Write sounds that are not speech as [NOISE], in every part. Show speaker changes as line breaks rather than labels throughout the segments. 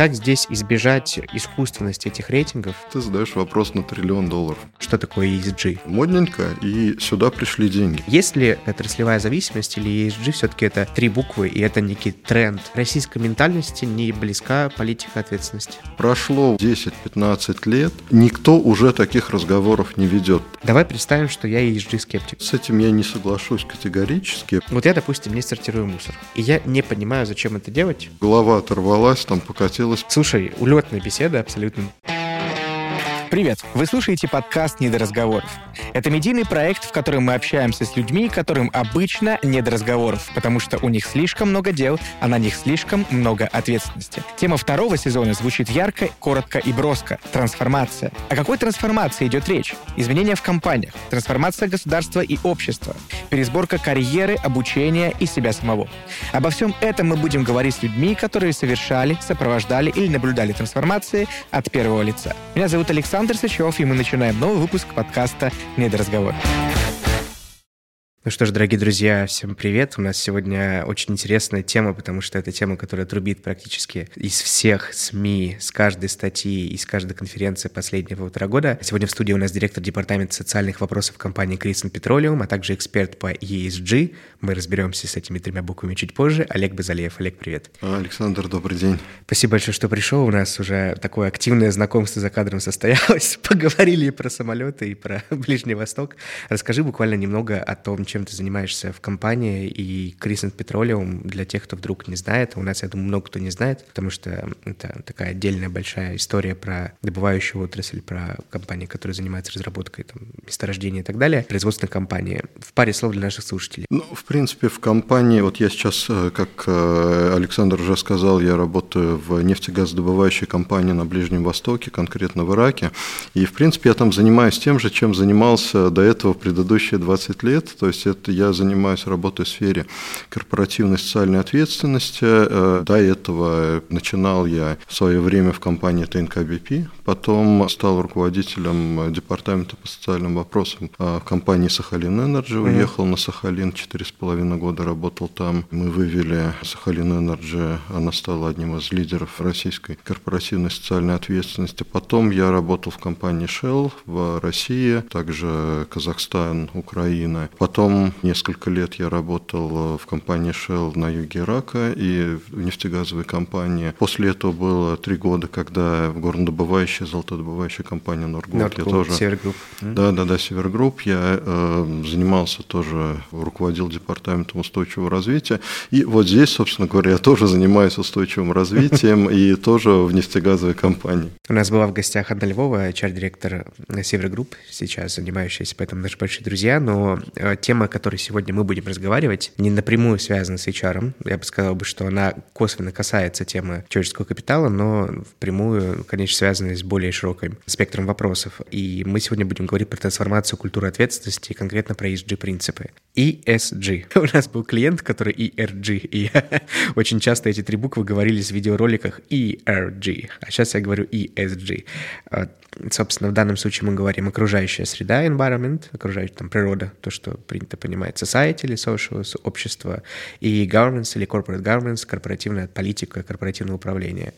Как здесь избежать искусственности этих рейтингов?
Ты задаешь вопрос на триллион долларов.
Что такое ESG?
Модненько, и сюда пришли деньги.
Есть ли отраслевая зависимость или ESG все-таки это три буквы и это некий тренд? Российской ментальности не близка политика ответственности.
Прошло 10-15 лет, никто уже таких разговоров не ведет.
Давай представим, что я ESG-скептик.
С этим я не соглашусь категорически.
Вот я, допустим, не сортирую мусор. И я не понимаю, зачем это делать.
Голова оторвалась, там покатилась.
Слушай, улетная беседа абсолютно. Привет! Вы слушаете подкаст «Не до разговоров». Это медийный проект, в котором мы общаемся с людьми, которым обычно не до разговоров, потому что у них слишком много дел, а на них слишком много ответственности. Тема второго сезона звучит ярко, коротко и броско – трансформация. О какой трансформации идет речь? Изменения в компаниях, трансформация государства и общества, пересборка карьеры, обучения и себя самого. Обо всем этом мы будем говорить с людьми, которые совершали, сопровождали или наблюдали трансформации от первого лица. Меня зовут Александр Александр Сычев, и мы начинаем новый выпуск подкаста «Недоразговор». Ну что ж, дорогие друзья, всем привет. У нас сегодня очень интересная тема, потому что это тема, которая трубит практически из всех СМИ, с каждой статьи, из каждой конференции последнего полтора года. Сегодня в студии у нас директор департамента социальных вопросов компании Crescent Petroleum, а также эксперт по ESG. Мы разберемся с этими тремя буквами чуть позже. Олег Базалеев. Олег, привет.
Александр, добрый день.
Спасибо большое, что пришел. У нас уже такое активное знакомство за кадром состоялось. [LAUGHS] Поговорили и про самолеты, и про Ближний Восток. Расскажи буквально немного о том, чем ты занимаешься в компании, и Crescent Petroleum, для тех, кто вдруг не знает, у нас, я думаю, много кто не знает, потому что это такая отдельная большая история про добывающую отрасль, про компании, которые занимаются разработкой там, месторождения и так далее, производственная компания. В паре слов для наших слушателей.
Ну, в принципе, в компании, вот я сейчас, э, как э, Александр уже сказал, я работаю в нефтегазодобывающей компании на Ближнем Востоке, конкретно в Ираке, и, в принципе, я там занимаюсь тем же, чем занимался до этого предыдущие 20 лет, то есть есть это я занимаюсь работой в сфере корпоративной социальной ответственности. Э, до этого начинал я в свое время в компании ТНК-БП, потом стал руководителем департамента по социальным вопросам э, в компании Сахалин Энерджи, уехал на Сахалин, четыре с половиной года работал там. Мы вывели Сахалин Энерджи, она стала одним из лидеров российской корпоративной социальной ответственности. Потом я работал в компании Shell в России, также Казахстан, Украина. Потом Потом несколько лет я работал в компании Shell на юге Ирака и в нефтегазовой компании. После этого было три года, когда в горнодобывающей, золотодобывающей компании Норгуд.
я тоже... Севергрупп.
Да, да, да, Севергрупп. Я э, занимался тоже, руководил департаментом устойчивого развития. И вот здесь, собственно говоря, я тоже занимаюсь устойчивым развитием и [LAUGHS] тоже в нефтегазовой компании.
У нас была в гостях Анна Львова, HR-директор Севергрупп, сейчас занимающаяся, поэтому наши большие друзья, но э, тема тема, о которой сегодня мы будем разговаривать, не напрямую связана с HR. Я бы сказал, бы, что она косвенно касается темы человеческого капитала, но впрямую, конечно, связана с более широким спектром вопросов. И мы сегодня будем говорить про трансформацию культуры ответственности конкретно про ESG-принципы. ESG. [LAUGHS] У нас был клиент, который ERG, и [LAUGHS] очень часто эти три буквы говорились в видеороликах ERG, а сейчас я говорю ESG. Собственно, в данном случае мы говорим окружающая среда, environment, окружающая там природа, то, что принято понимать, society или social, общество, и governance или corporate governance, корпоративная политика, корпоративное управление.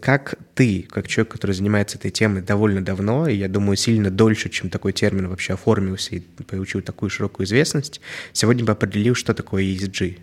Как ты, как человек, который занимается этой темой довольно давно, и я думаю, сильно дольше, чем такой термин вообще оформился и получил такую широкую известность, сегодня бы определил, что такое ESG.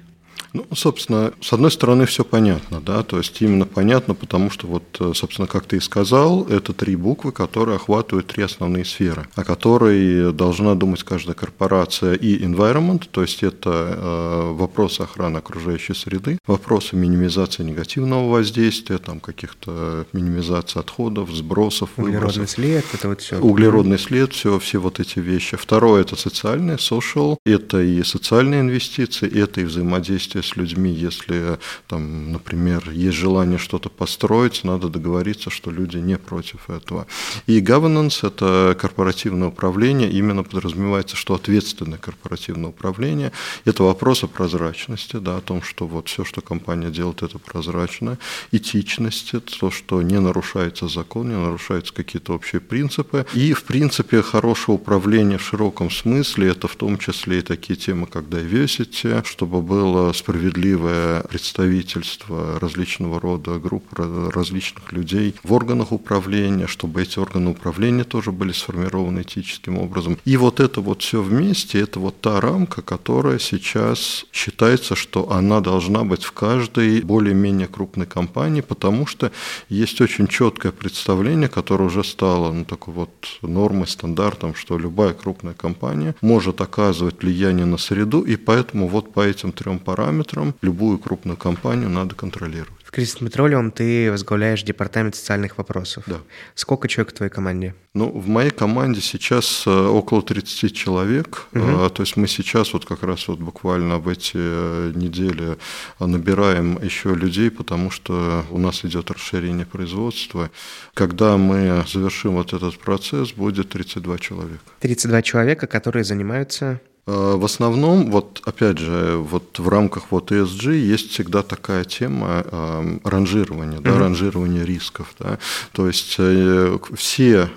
Ну, собственно, с одной стороны, все понятно, да, то есть именно понятно, потому что вот, э, собственно, как ты и сказал, это три буквы, которые охватывают три основные сферы, о которой должна думать каждая корпорация и environment, то есть это э, вопросы охраны окружающей среды, вопросы минимизации негативного воздействия, там каких-то минимизации отходов, сбросов,
Углеродный выбросов. след, это вот все.
Углеродный след, все, все вот эти вещи. Второе – это социальное, social, это и социальные инвестиции, это и взаимодействие с людьми, если, там, например, есть желание что-то построить, надо договориться, что люди не против этого. И governance – это корпоративное управление, именно подразумевается, что ответственное корпоративное управление – это вопрос о прозрачности, да, о том, что вот все, что компания делает, это прозрачно, этичности, то, что не нарушается закон, не нарушаются какие-то общие принципы. И, в принципе, хорошее управление в широком смысле – это в том числе и такие темы, как diversity, чтобы было справедливо справедливое представительство различного рода групп, различных людей в органах управления, чтобы эти органы управления тоже были сформированы этическим образом. И вот это вот все вместе, это вот та рамка, которая сейчас считается, что она должна быть в каждой более-менее крупной компании, потому что есть очень четкое представление, которое уже стало ну, такой вот нормой, стандартом, что любая крупная компания может оказывать влияние на среду, и поэтому вот по этим трем параметрам любую крупную компанию надо контролировать.
В Кристин Petroleum ты возглавляешь департамент социальных вопросов.
Да.
Сколько человек в твоей команде?
Ну, в моей команде сейчас э, около 30 человек. Угу. То есть мы сейчас вот как раз вот буквально в эти э, недели набираем еще людей, потому что у нас идет расширение производства. Когда мы завершим вот этот процесс, будет 32 человека.
32 человека, которые занимаются
в основном, вот опять же, вот в рамках вот ESG есть всегда такая тема э, ранжирования, да, ранжирования рисков. Да. То есть э, все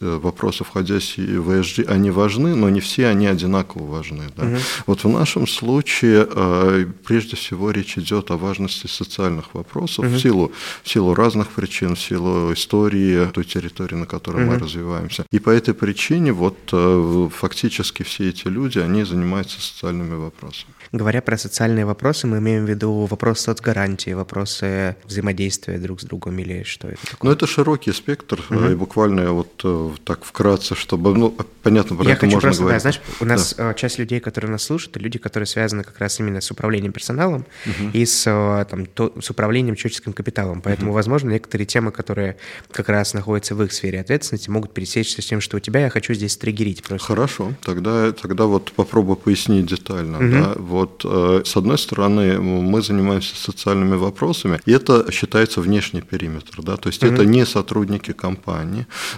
вопросы, входящие в ESG, они важны, но не все они одинаково важны. Да? Угу. Вот в нашем случае э, прежде всего речь идет о важности социальных вопросов угу. в, силу, в силу разных причин, в силу истории той территории, на которой угу. мы развиваемся. И по этой причине вот э, фактически все эти люди, они занимаются социальными вопросами.
Говоря про социальные вопросы, мы имеем в виду вопросы соцгарантии, вопросы взаимодействия друг с другом или что это такое?
Ну, это широкий спектр, угу. И буквально вот э, так вкратце, чтобы, ну, понятно, про
Я
это
хочу
можно
просто,
говорить.
Да, знаешь, у нас да. Э, часть людей, которые нас слушают, люди, которые связаны как раз именно с управлением персоналом угу. и с, там, то, с управлением человеческим капиталом. Поэтому, угу. возможно, некоторые темы, которые как раз находятся в их сфере ответственности, могут пересечься с тем, что у тебя я хочу здесь триггерить просто.
Хорошо, тогда, тогда вот попробую пояснить детально. Угу. Да? Вот, э, с одной стороны, мы занимаемся социальными вопросами, и это считается внешний периметр, да, то есть угу. это не сотрудники компании,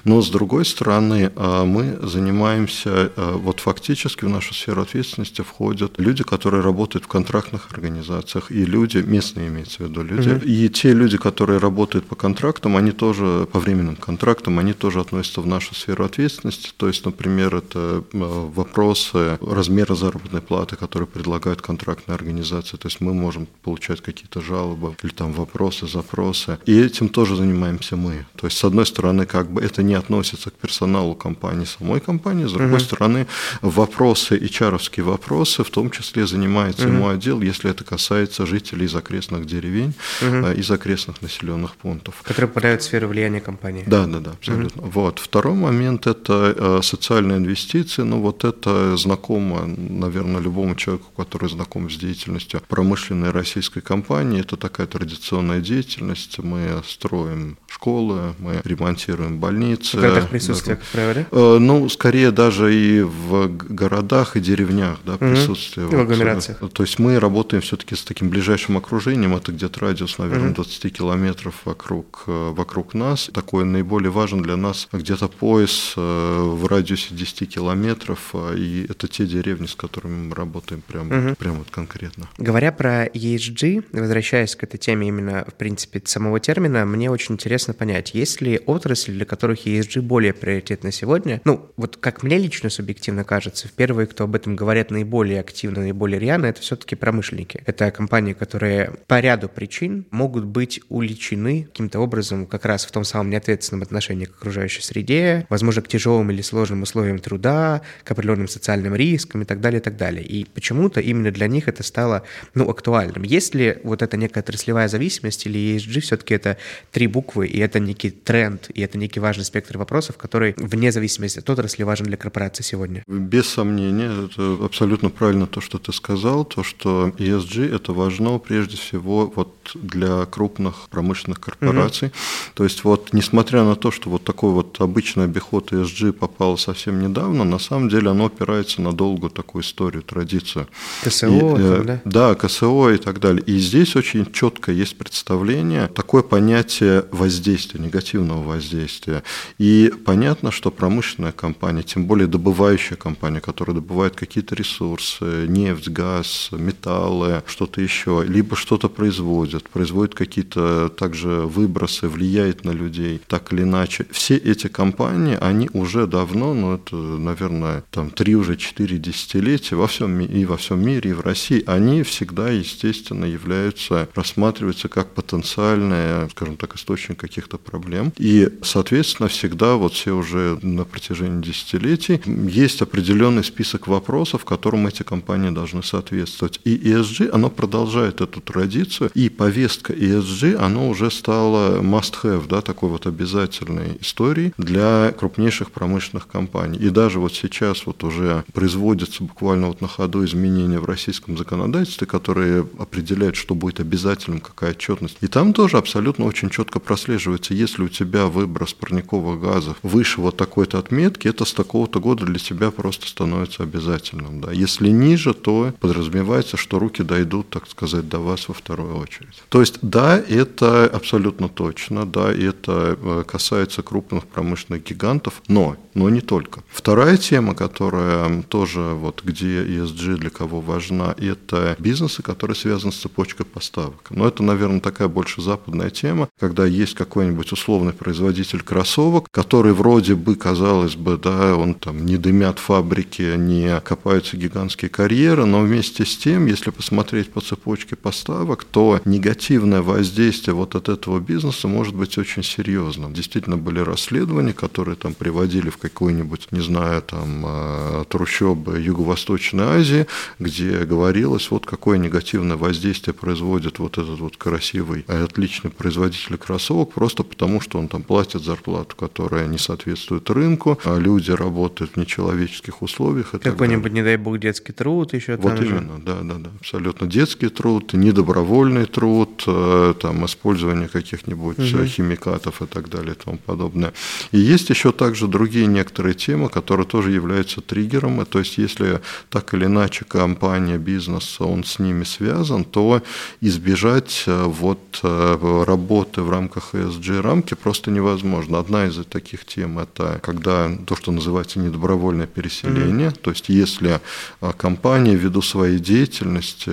но с другой стороны, э, мы занимаемся, э, вот фактически в нашу сферу ответственности входят люди, которые работают в контрактных организациях, и люди, местные имеется в виду люди, угу. и те люди, которые работают по контрактам, они тоже, по временным контрактам, они тоже относятся в нашу сферу ответственности, то есть, например, это вопросы размера заработной платы, которые предлагают контрактные организации, то есть мы можем получать какие-то жалобы или там вопросы, запросы, и этим тоже занимаемся мы. То есть, с одной стороны, как бы это не относится к персоналу компании, самой компании, с другой uh-huh. стороны, вопросы, hr вопросы, в том числе занимается uh-huh. мой отдел, если это касается жителей из окрестных деревень, uh-huh. из окрестных населенных пунктов.
Которые попадают в сферу влияния компании.
Да, да, да, абсолютно. Uh-huh. Вот. Второй момент – это э, социальные инвестиции, ну вот это знакомо, наверное, любому человеку, который знаком с деятельностью промышленной российской компании. Это такая традиционная деятельность. Мы строим школы, мы ремонтируем больницы. В
городах присутствие, как правило,
э, Ну, скорее даже и в городах и деревнях да, присутствие.
Угу. В агломерациях.
То есть мы работаем все-таки с таким ближайшим окружением, это где-то радиус, наверное, угу. 20 километров вокруг, э, вокруг нас. Такой наиболее важен для нас где-то пояс э, в радиусе 10 километров, и это те деревни, с которыми мы работаем прямо, угу. прямо вот конкретно.
Говоря про ESG, возвращаясь к этой теме именно, в принципе, самого термина, мне очень интересно понять, есть ли отрасли, для которых ESG более приоритетна сегодня? Ну, вот как мне лично субъективно кажется, первые, кто об этом говорят наиболее активно, наиболее рьяно, это все-таки промышленники. Это компании, которые по ряду причин могут быть уличены каким-то образом как раз в том самом неответственном отношении к окружающей среде, возможно, к тяжелым или сложным условиям труда, к определенным социальным рискам и так далее, и так далее. И почему-то именно для них это стало ну, актуальным. Есть ли вот эта некая отраслевая зависимость или ESG все-таки это три буквы, и это некий тренд, и это некий важный спектр вопросов, который вне зависимости от отрасли важен для корпорации сегодня?
Без сомнения, это абсолютно правильно то, что ты сказал, то, что ESG это важно прежде всего вот для крупных промышленных корпораций. Угу. То есть вот несмотря на то, что вот такой вот обычный обиход ESG попал совсем недавно, на самом деле оно опирается на долгую такую историю, традицию.
КСО, и, э,
да? Да, КСО и так далее. И здесь очень четко есть представление, такое понятие воздействия, негативного воздействия взаимодействия. И понятно, что промышленная компания, тем более добывающая компания, которая добывает какие-то ресурсы, нефть, газ, металлы, что-то еще, либо что-то производит, производит какие-то также выбросы, влияет на людей так или иначе. Все эти компании, они уже давно, ну это, наверное, там три уже четыре десятилетия во всем и во всем мире, и в России, они всегда, естественно, являются, рассматриваются как потенциальные, скажем так, источник каких-то проблем. И, соответственно, всегда вот все уже на протяжении десятилетий есть определенный список вопросов, которым эти компании должны соответствовать. И ESG, оно продолжает эту традицию, и повестка ESG, оно уже стало must-have, да, такой вот обязательной историей для крупнейших промышленных компаний. И даже вот сейчас вот уже производятся буквально вот на ходу изменения в российском законодательстве, которые определяют, что будет обязательным, какая отчетность. И там тоже абсолютно очень четко прослеживается, если у тебя выброс парниковых газов выше вот такой-то отметки, это с такого-то года для тебя просто становится обязательным. Да. Если ниже, то подразумевается, что руки дойдут, так сказать, до вас во вторую очередь. То есть, да, это абсолютно точно, да, это э, касается крупных промышленных гигантов, но, но не только. Вторая тема, которая тоже вот где ESG для кого важна, это бизнесы, которые связаны с цепочкой поставок. Но это, наверное, такая больше западная тема, когда есть какой-нибудь условный производитель кроссовок, который вроде бы, казалось бы, да, он там не дымят фабрики, не копаются гигантские карьеры, но вместе с тем, если посмотреть по цепочке поставок, то негативное воздействие вот от этого бизнеса может быть очень серьезным. Действительно были расследования, которые там приводили в какой-нибудь, не знаю, там э, трущобы Юго-Восточной Азии, где говорилось, вот какое негативное воздействие производит вот этот вот красивый, отличный производитель кроссовок, просто потому что он там платит зарплату, которая не соответствует рынку, а люди работают в нечеловеческих условиях.
Какой-нибудь, не дай бог, детский труд еще
Вот
там
именно, же. да, да, да, абсолютно. Детский труд, недобровольный труд, э, там, использование каких-нибудь угу. химикатов и так далее и тому подобное. И есть еще также другие некоторые темы, которые тоже являются триггером, то есть если так или иначе компания, бизнес, он с ними связан, то избежать э, вот работы в рамках ESG рамки просто невозможно. Одна из таких тем – это когда то, что называется недобровольное переселение, mm-hmm. то есть если а, компания ввиду своей деятельности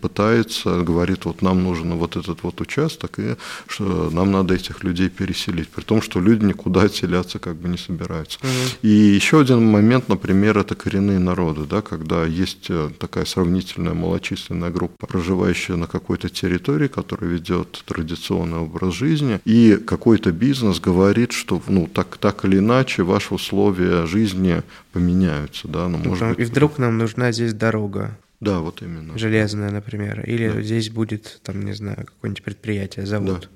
пытается, говорит, вот нам нужен вот этот вот участок, и что нам надо этих людей переселить, при том, что люди никуда отселяться как бы не собираются. Mm-hmm. И еще один момент, например, это коренные народы, да, когда есть э, такая сравнительная малочисленная группа, проживающая на какой-то территории, которая ведет традиционный образ жизни, и какой-то бизнес говорит, что ну, так, так или иначе ваши условия жизни поменяются. Да?
Ну, может быть, и вдруг нам нужна здесь дорога.
Да, вот именно.
Железная, например. Или да. здесь будет, там, не знаю, какое-нибудь предприятие, завод. Да.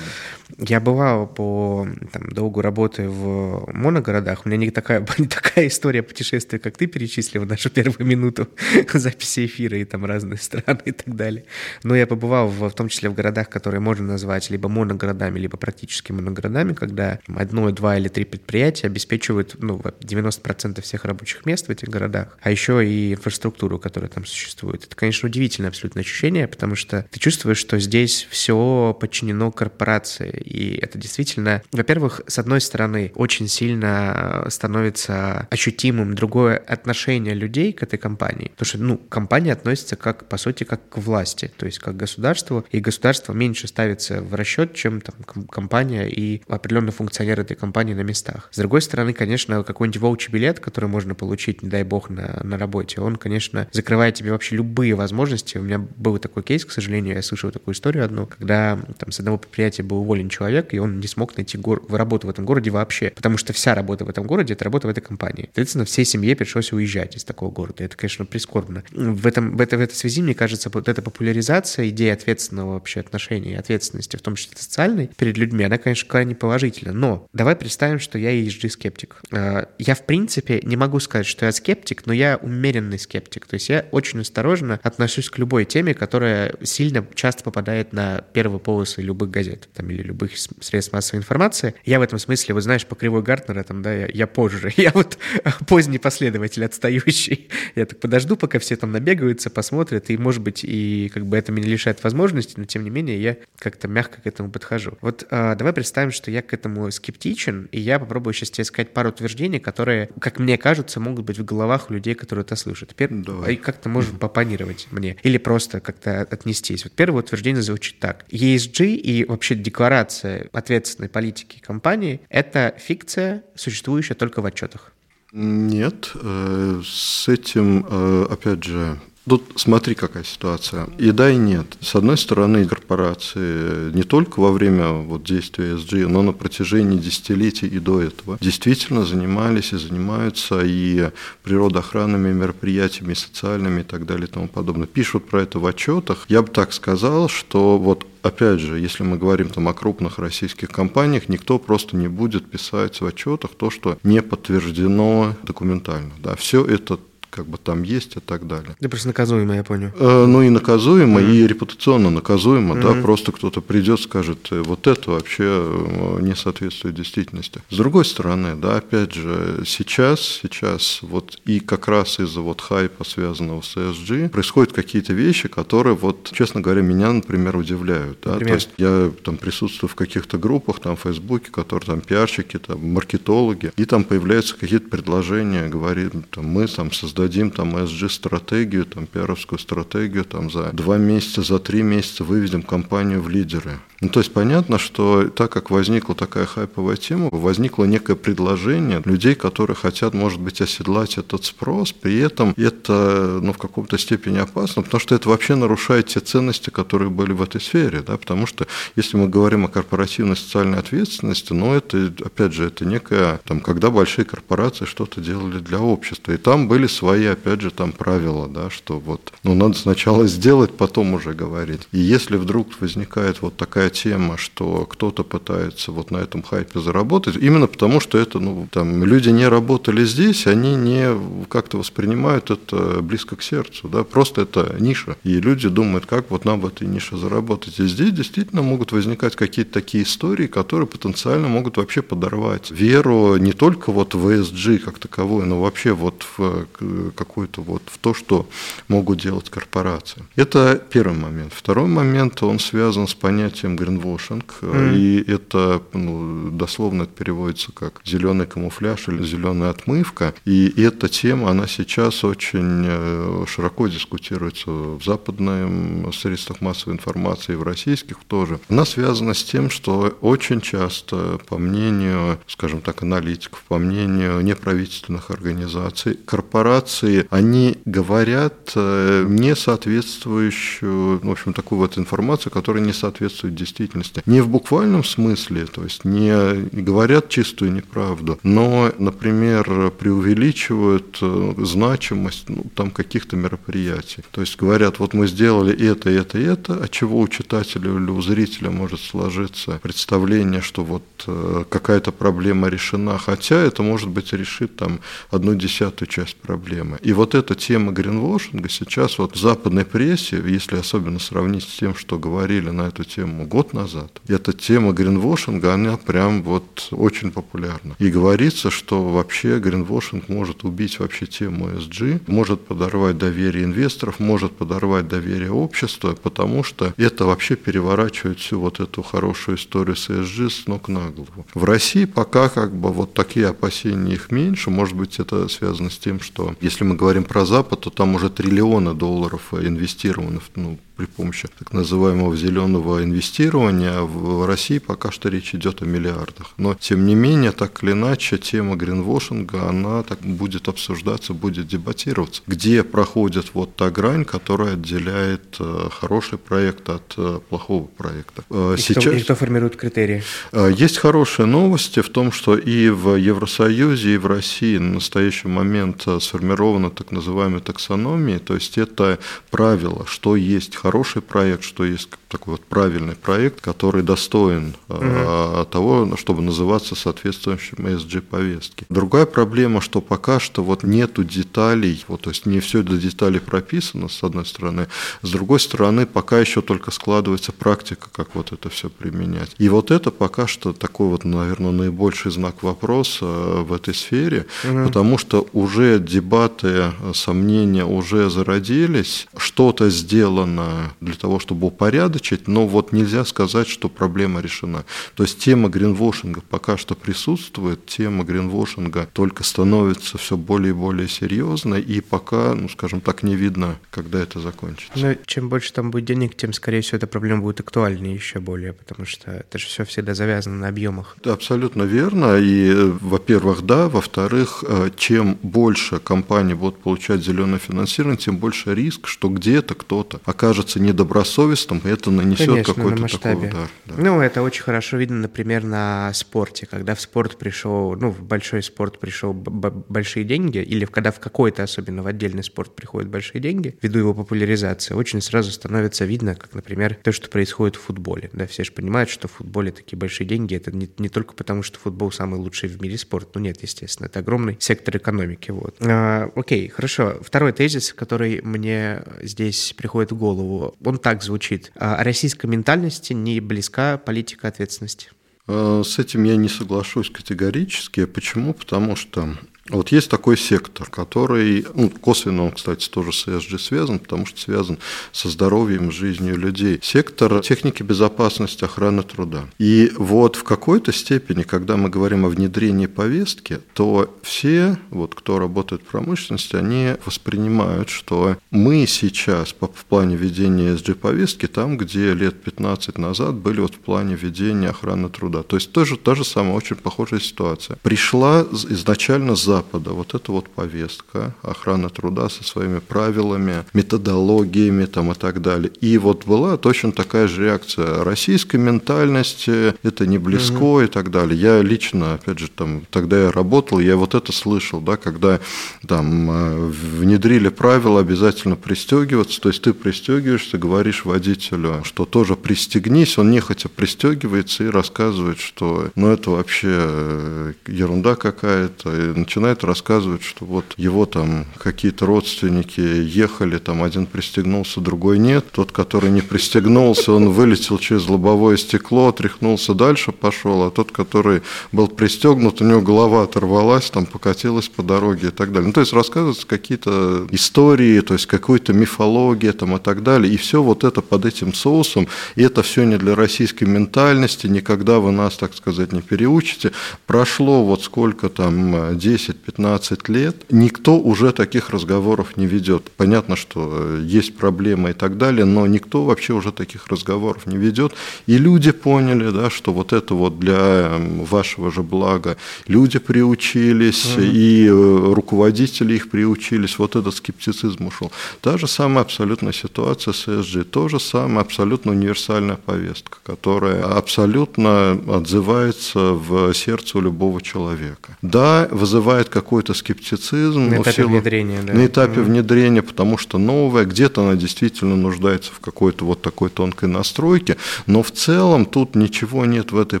Я бывал по там, долгу работы в моногородах. У меня не такая, [LAUGHS] не такая история путешествия, как ты перечислил в нашу первую минуту [LAUGHS] записи эфира и там разные страны и так далее. Но я побывал в, в том числе в городах, которые можно назвать либо моногородами, либо практически моногородами, когда одно, два или три предприятия обеспечивают ну, 90% всех рабочих мест в этих городах, а еще и инфраструктуру, которая там существует. Это, конечно, удивительное абсолютно ощущение, потому что ты чувствуешь, что здесь все подчинено корпорации корпорации. И это действительно, во-первых, с одной стороны, очень сильно становится ощутимым другое отношение людей к этой компании. Потому что, ну, компания относится как, по сути, как к власти, то есть как к государству, и государство меньше ставится в расчет, чем там компания и определенный функционер этой компании на местах. С другой стороны, конечно, какой-нибудь волчий билет, который можно получить, не дай бог, на, на работе, он, конечно, закрывает тебе вообще любые возможности. У меня был такой кейс, к сожалению, я слышал такую историю одну, когда там с одного предприятия предприятия был уволен человек, и он не смог найти гор- работу в этом городе вообще, потому что вся работа в этом городе — это работа в этой компании. Соответственно, всей семье пришлось уезжать из такого города. Это, конечно, прискорбно. В, этом, в, это, в этой связи, мне кажется, вот эта популяризация идеи ответственного вообще отношения и ответственности, в том числе социальной, перед людьми, она, конечно, крайне положительна. Но давай представим, что я ESG-скептик. А, я, в принципе, не могу сказать, что я скептик, но я умеренный скептик. То есть я очень осторожно отношусь к любой теме, которая сильно часто попадает на первые полосы любых газет там, или любых средств массовой информации. Я в этом смысле, вот знаешь, по кривой Гартнера, там, да, я, я позже. [LAUGHS] Я вот поздний последователь, отстающий. [LAUGHS] Я так подожду, пока все там набегаются, посмотрят, и, может быть, и как бы это меня лишает возможности, но, тем не менее, я как-то мягко к этому подхожу. Вот а, давай представим, что я к этому скептичен, и я попробую сейчас тебе сказать пару утверждений, которые, как мне кажется, могут быть в головах у людей, которые это слышат. Первый, Давай. И как-то можем попанировать мне. Или просто как-то отнестись. Вот первое утверждение звучит так. ESG и вообще декларация ответственной политики компании — это фикция, существующая только в отчетах.
Нет, э, с этим, э, опять же, Тут смотри, какая ситуация. И да, и нет. С одной стороны, корпорации не только во время вот, действия ESG, но на протяжении десятилетий и до этого действительно занимались и занимаются и природоохранными мероприятиями, и социальными и так далее и тому подобное. Пишут про это в отчетах. Я бы так сказал, что вот опять же, если мы говорим там о крупных российских компаниях, никто просто не будет писать в отчетах то, что не подтверждено документально. Да, все это как бы там есть и так далее.
Это просто наказуемо, я понял.
Э, ну и наказуемо, mm-hmm. и репутационно наказуемо, mm-hmm. да, просто кто-то придет, скажет, э, вот это вообще э, не соответствует действительности. С другой стороны, да, опять же, сейчас, сейчас вот и как раз из-за вот хайпа, связанного с ESG, происходят какие-то вещи, которые вот, честно говоря, меня, например, удивляют, да, например? то есть я там присутствую в каких-то группах, там, в Фейсбуке, которые там пиарщики, там, маркетологи, и там появляются какие-то предложения, говорит, там, мы там создаем создадим там ESG-стратегию, там пиаровскую стратегию, там за два месяца, за три месяца выведем компанию в лидеры. Ну, то есть понятно, что так как возникла такая хайповая тема, возникло некое предложение людей, которые хотят, может быть, оседлать этот спрос, при этом это ну, в каком-то степени опасно, потому что это вообще нарушает те ценности, которые были в этой сфере. Да? Потому что если мы говорим о корпоративной социальной ответственности, ну, это, опять же, это некая, там, когда большие корпорации что-то делали для общества, и там были свои, опять же, там правила, да, что вот, ну, надо сначала сделать, потом уже говорить. И если вдруг возникает вот такая тема, что кто-то пытается вот на этом хайпе заработать, именно потому, что это, ну, там, люди не работали здесь, они не как-то воспринимают это близко к сердцу, да, просто это ниша. И люди думают, как вот нам в этой нише заработать. И здесь действительно могут возникать какие-то такие истории, которые потенциально могут вообще подорвать веру не только вот в ESG как таковой, но вообще вот в какую-то вот в то, что могут делать корпорации. Это первый момент. Второй момент, он связан с понятием гринвошинг, mm. и это ну, дословно это переводится как зеленый камуфляж или зеленая отмывка. И эта тема, она сейчас очень э, широко дискутируется в западных средствах массовой информации, в российских тоже. Она связана с тем, что очень часто, по мнению, скажем так, аналитиков, по мнению неправительственных организаций, корпорации, они говорят э, не соответствующую, в общем, такую вот информацию, которая не соответствует действительности действительности. Не в буквальном смысле, то есть не говорят чистую неправду, но, например, преувеличивают э, значимость ну, там каких-то мероприятий. То есть говорят, вот мы сделали это, это, это, от чего у читателя или у зрителя может сложиться представление, что вот э, какая-то проблема решена, хотя это, может быть, решит там одну десятую часть проблемы. И вот эта тема гринвошинга сейчас вот в западной прессе, если особенно сравнить с тем, что говорили на эту тему год назад. Эта тема гринвошинга, она прям вот очень популярна. И говорится, что вообще гринвошинг может убить вообще тему ESG, может подорвать доверие инвесторов, может подорвать доверие общества, потому что это вообще переворачивает всю вот эту хорошую историю с ESG с ног на голову. В России пока как бы вот такие опасения их меньше. Может быть, это связано с тем, что если мы говорим про Запад, то там уже триллионы долларов инвестированы ну, при помощи так называемого зеленого инвестирования. В России пока что речь идет о миллиардах. Но, тем не менее, так или иначе, тема гринвошинга, она так будет обсуждаться, будет дебатироваться. Где проходит вот та грань, которая отделяет э, хороший проект от э, плохого проекта.
Э, и Сейчас... кто, и кто формирует критерии?
Есть хорошие новости в том, что и в Евросоюзе, и в России на настоящий момент сформирована так называемая таксономия, то есть это правило, что есть хороший проект, что есть такой вот правильный проект, который достоин угу. того, чтобы называться соответствующим ESG-повестке. Другая проблема, что пока что вот нету деталей, вот, то есть не все до деталей прописано, с одной стороны, с другой стороны, пока еще только складывается практика, как вот это все применять. И вот это пока что такой вот, наверное, наибольший знак вопроса в этой сфере, угу. потому что уже дебаты, сомнения уже зародились, что-то сделано для того, чтобы упорядочить, но вот нельзя сказать, что проблема решена. То есть тема гринвошинга пока что присутствует, тема гринвошинга только становится все более и более серьезной, и пока, ну, скажем так, не видно, когда это закончится.
Но чем больше там будет денег, тем, скорее всего, эта проблема будет актуальнее еще более, потому что это же все всегда завязано на объемах.
Да, абсолютно верно. И, во-первых, да, во-вторых, э, чем больше компания будет получать зеленое финансирование, тем больше риск, что где-то кто-то окажется недобросовестным, и это нанесет какой-то такой удар.
Да. Ну, это очень хорошо видно, например, на спорте, когда в спорт пришел, ну, в большой спорт пришел большие деньги, или когда в какой-то, особенно в отдельный спорт приходят большие деньги, ввиду его популяризации, очень сразу становится видно, как, например, то, что происходит в футболе. Да, все же понимают, что в футболе такие большие деньги, это не, не только потому, что футбол самый лучший в мире спорт, ну нет, естественно, это огромный сектор экономики, вот. А, окей, хорошо. Второй тезис, который мне здесь приходит в голову, он так звучит. А, российской ментальности не близка политика ответственности.
А, с этим я не соглашусь категорически. Почему? Потому что вот есть такой сектор, который, ну, косвенно он, кстати, тоже с ESG связан, потому что связан со здоровьем, жизнью людей. Сектор техники безопасности, охраны труда. И вот в какой-то степени, когда мы говорим о внедрении повестки, то все, вот, кто работает в промышленности, они воспринимают, что мы сейчас в плане ведения ESG-повестки там, где лет 15 назад были вот в плане ведения охраны труда. То есть тоже та же самая, очень похожая ситуация. Пришла изначально за Запада вот эта вот повестка охрана труда со своими правилами, методологиями там и так далее. И вот была точно такая же реакция российской ментальности, это не близко угу. и так далее. Я лично, опять же, там, тогда я работал, я вот это слышал, да, когда там э, внедрили правила обязательно пристегиваться, то есть ты пристегиваешься, говоришь водителю, что тоже пристегнись, он нехотя пристегивается и рассказывает, что ну это вообще э, ерунда какая-то, и начинает начинает рассказывать, что вот его там какие-то родственники ехали, там один пристегнулся, другой нет. Тот, который не пристегнулся, он вылетел через лобовое стекло, отряхнулся дальше, пошел, а тот, который был пристегнут, у него голова оторвалась, там покатилась по дороге и так далее. Ну, то есть рассказываются какие-то истории, то есть какой-то мифология там и так далее. И все вот это под этим соусом, и это все не для российской ментальности, никогда вы нас, так сказать, не переучите. Прошло вот сколько там, 10 10-15 лет никто уже таких разговоров не ведет. Понятно, что э, есть проблемы и так далее, но никто вообще уже таких разговоров не ведет. И люди поняли, да, что вот это вот для эм, вашего же блага. Люди приучились, угу. и э, руководители их приучились, вот этот скептицизм ушел. Та же самая абсолютная ситуация с ESG, то же самое абсолютно универсальная повестка, которая абсолютно отзывается в сердце любого человека. Да, вызывает вызывает какой-то скептицизм.
На этапе силу, внедрения, да.
На этапе mm внедрения, потому что новая, где-то она действительно нуждается в какой-то вот такой тонкой настройке, но в целом тут ничего нет в этой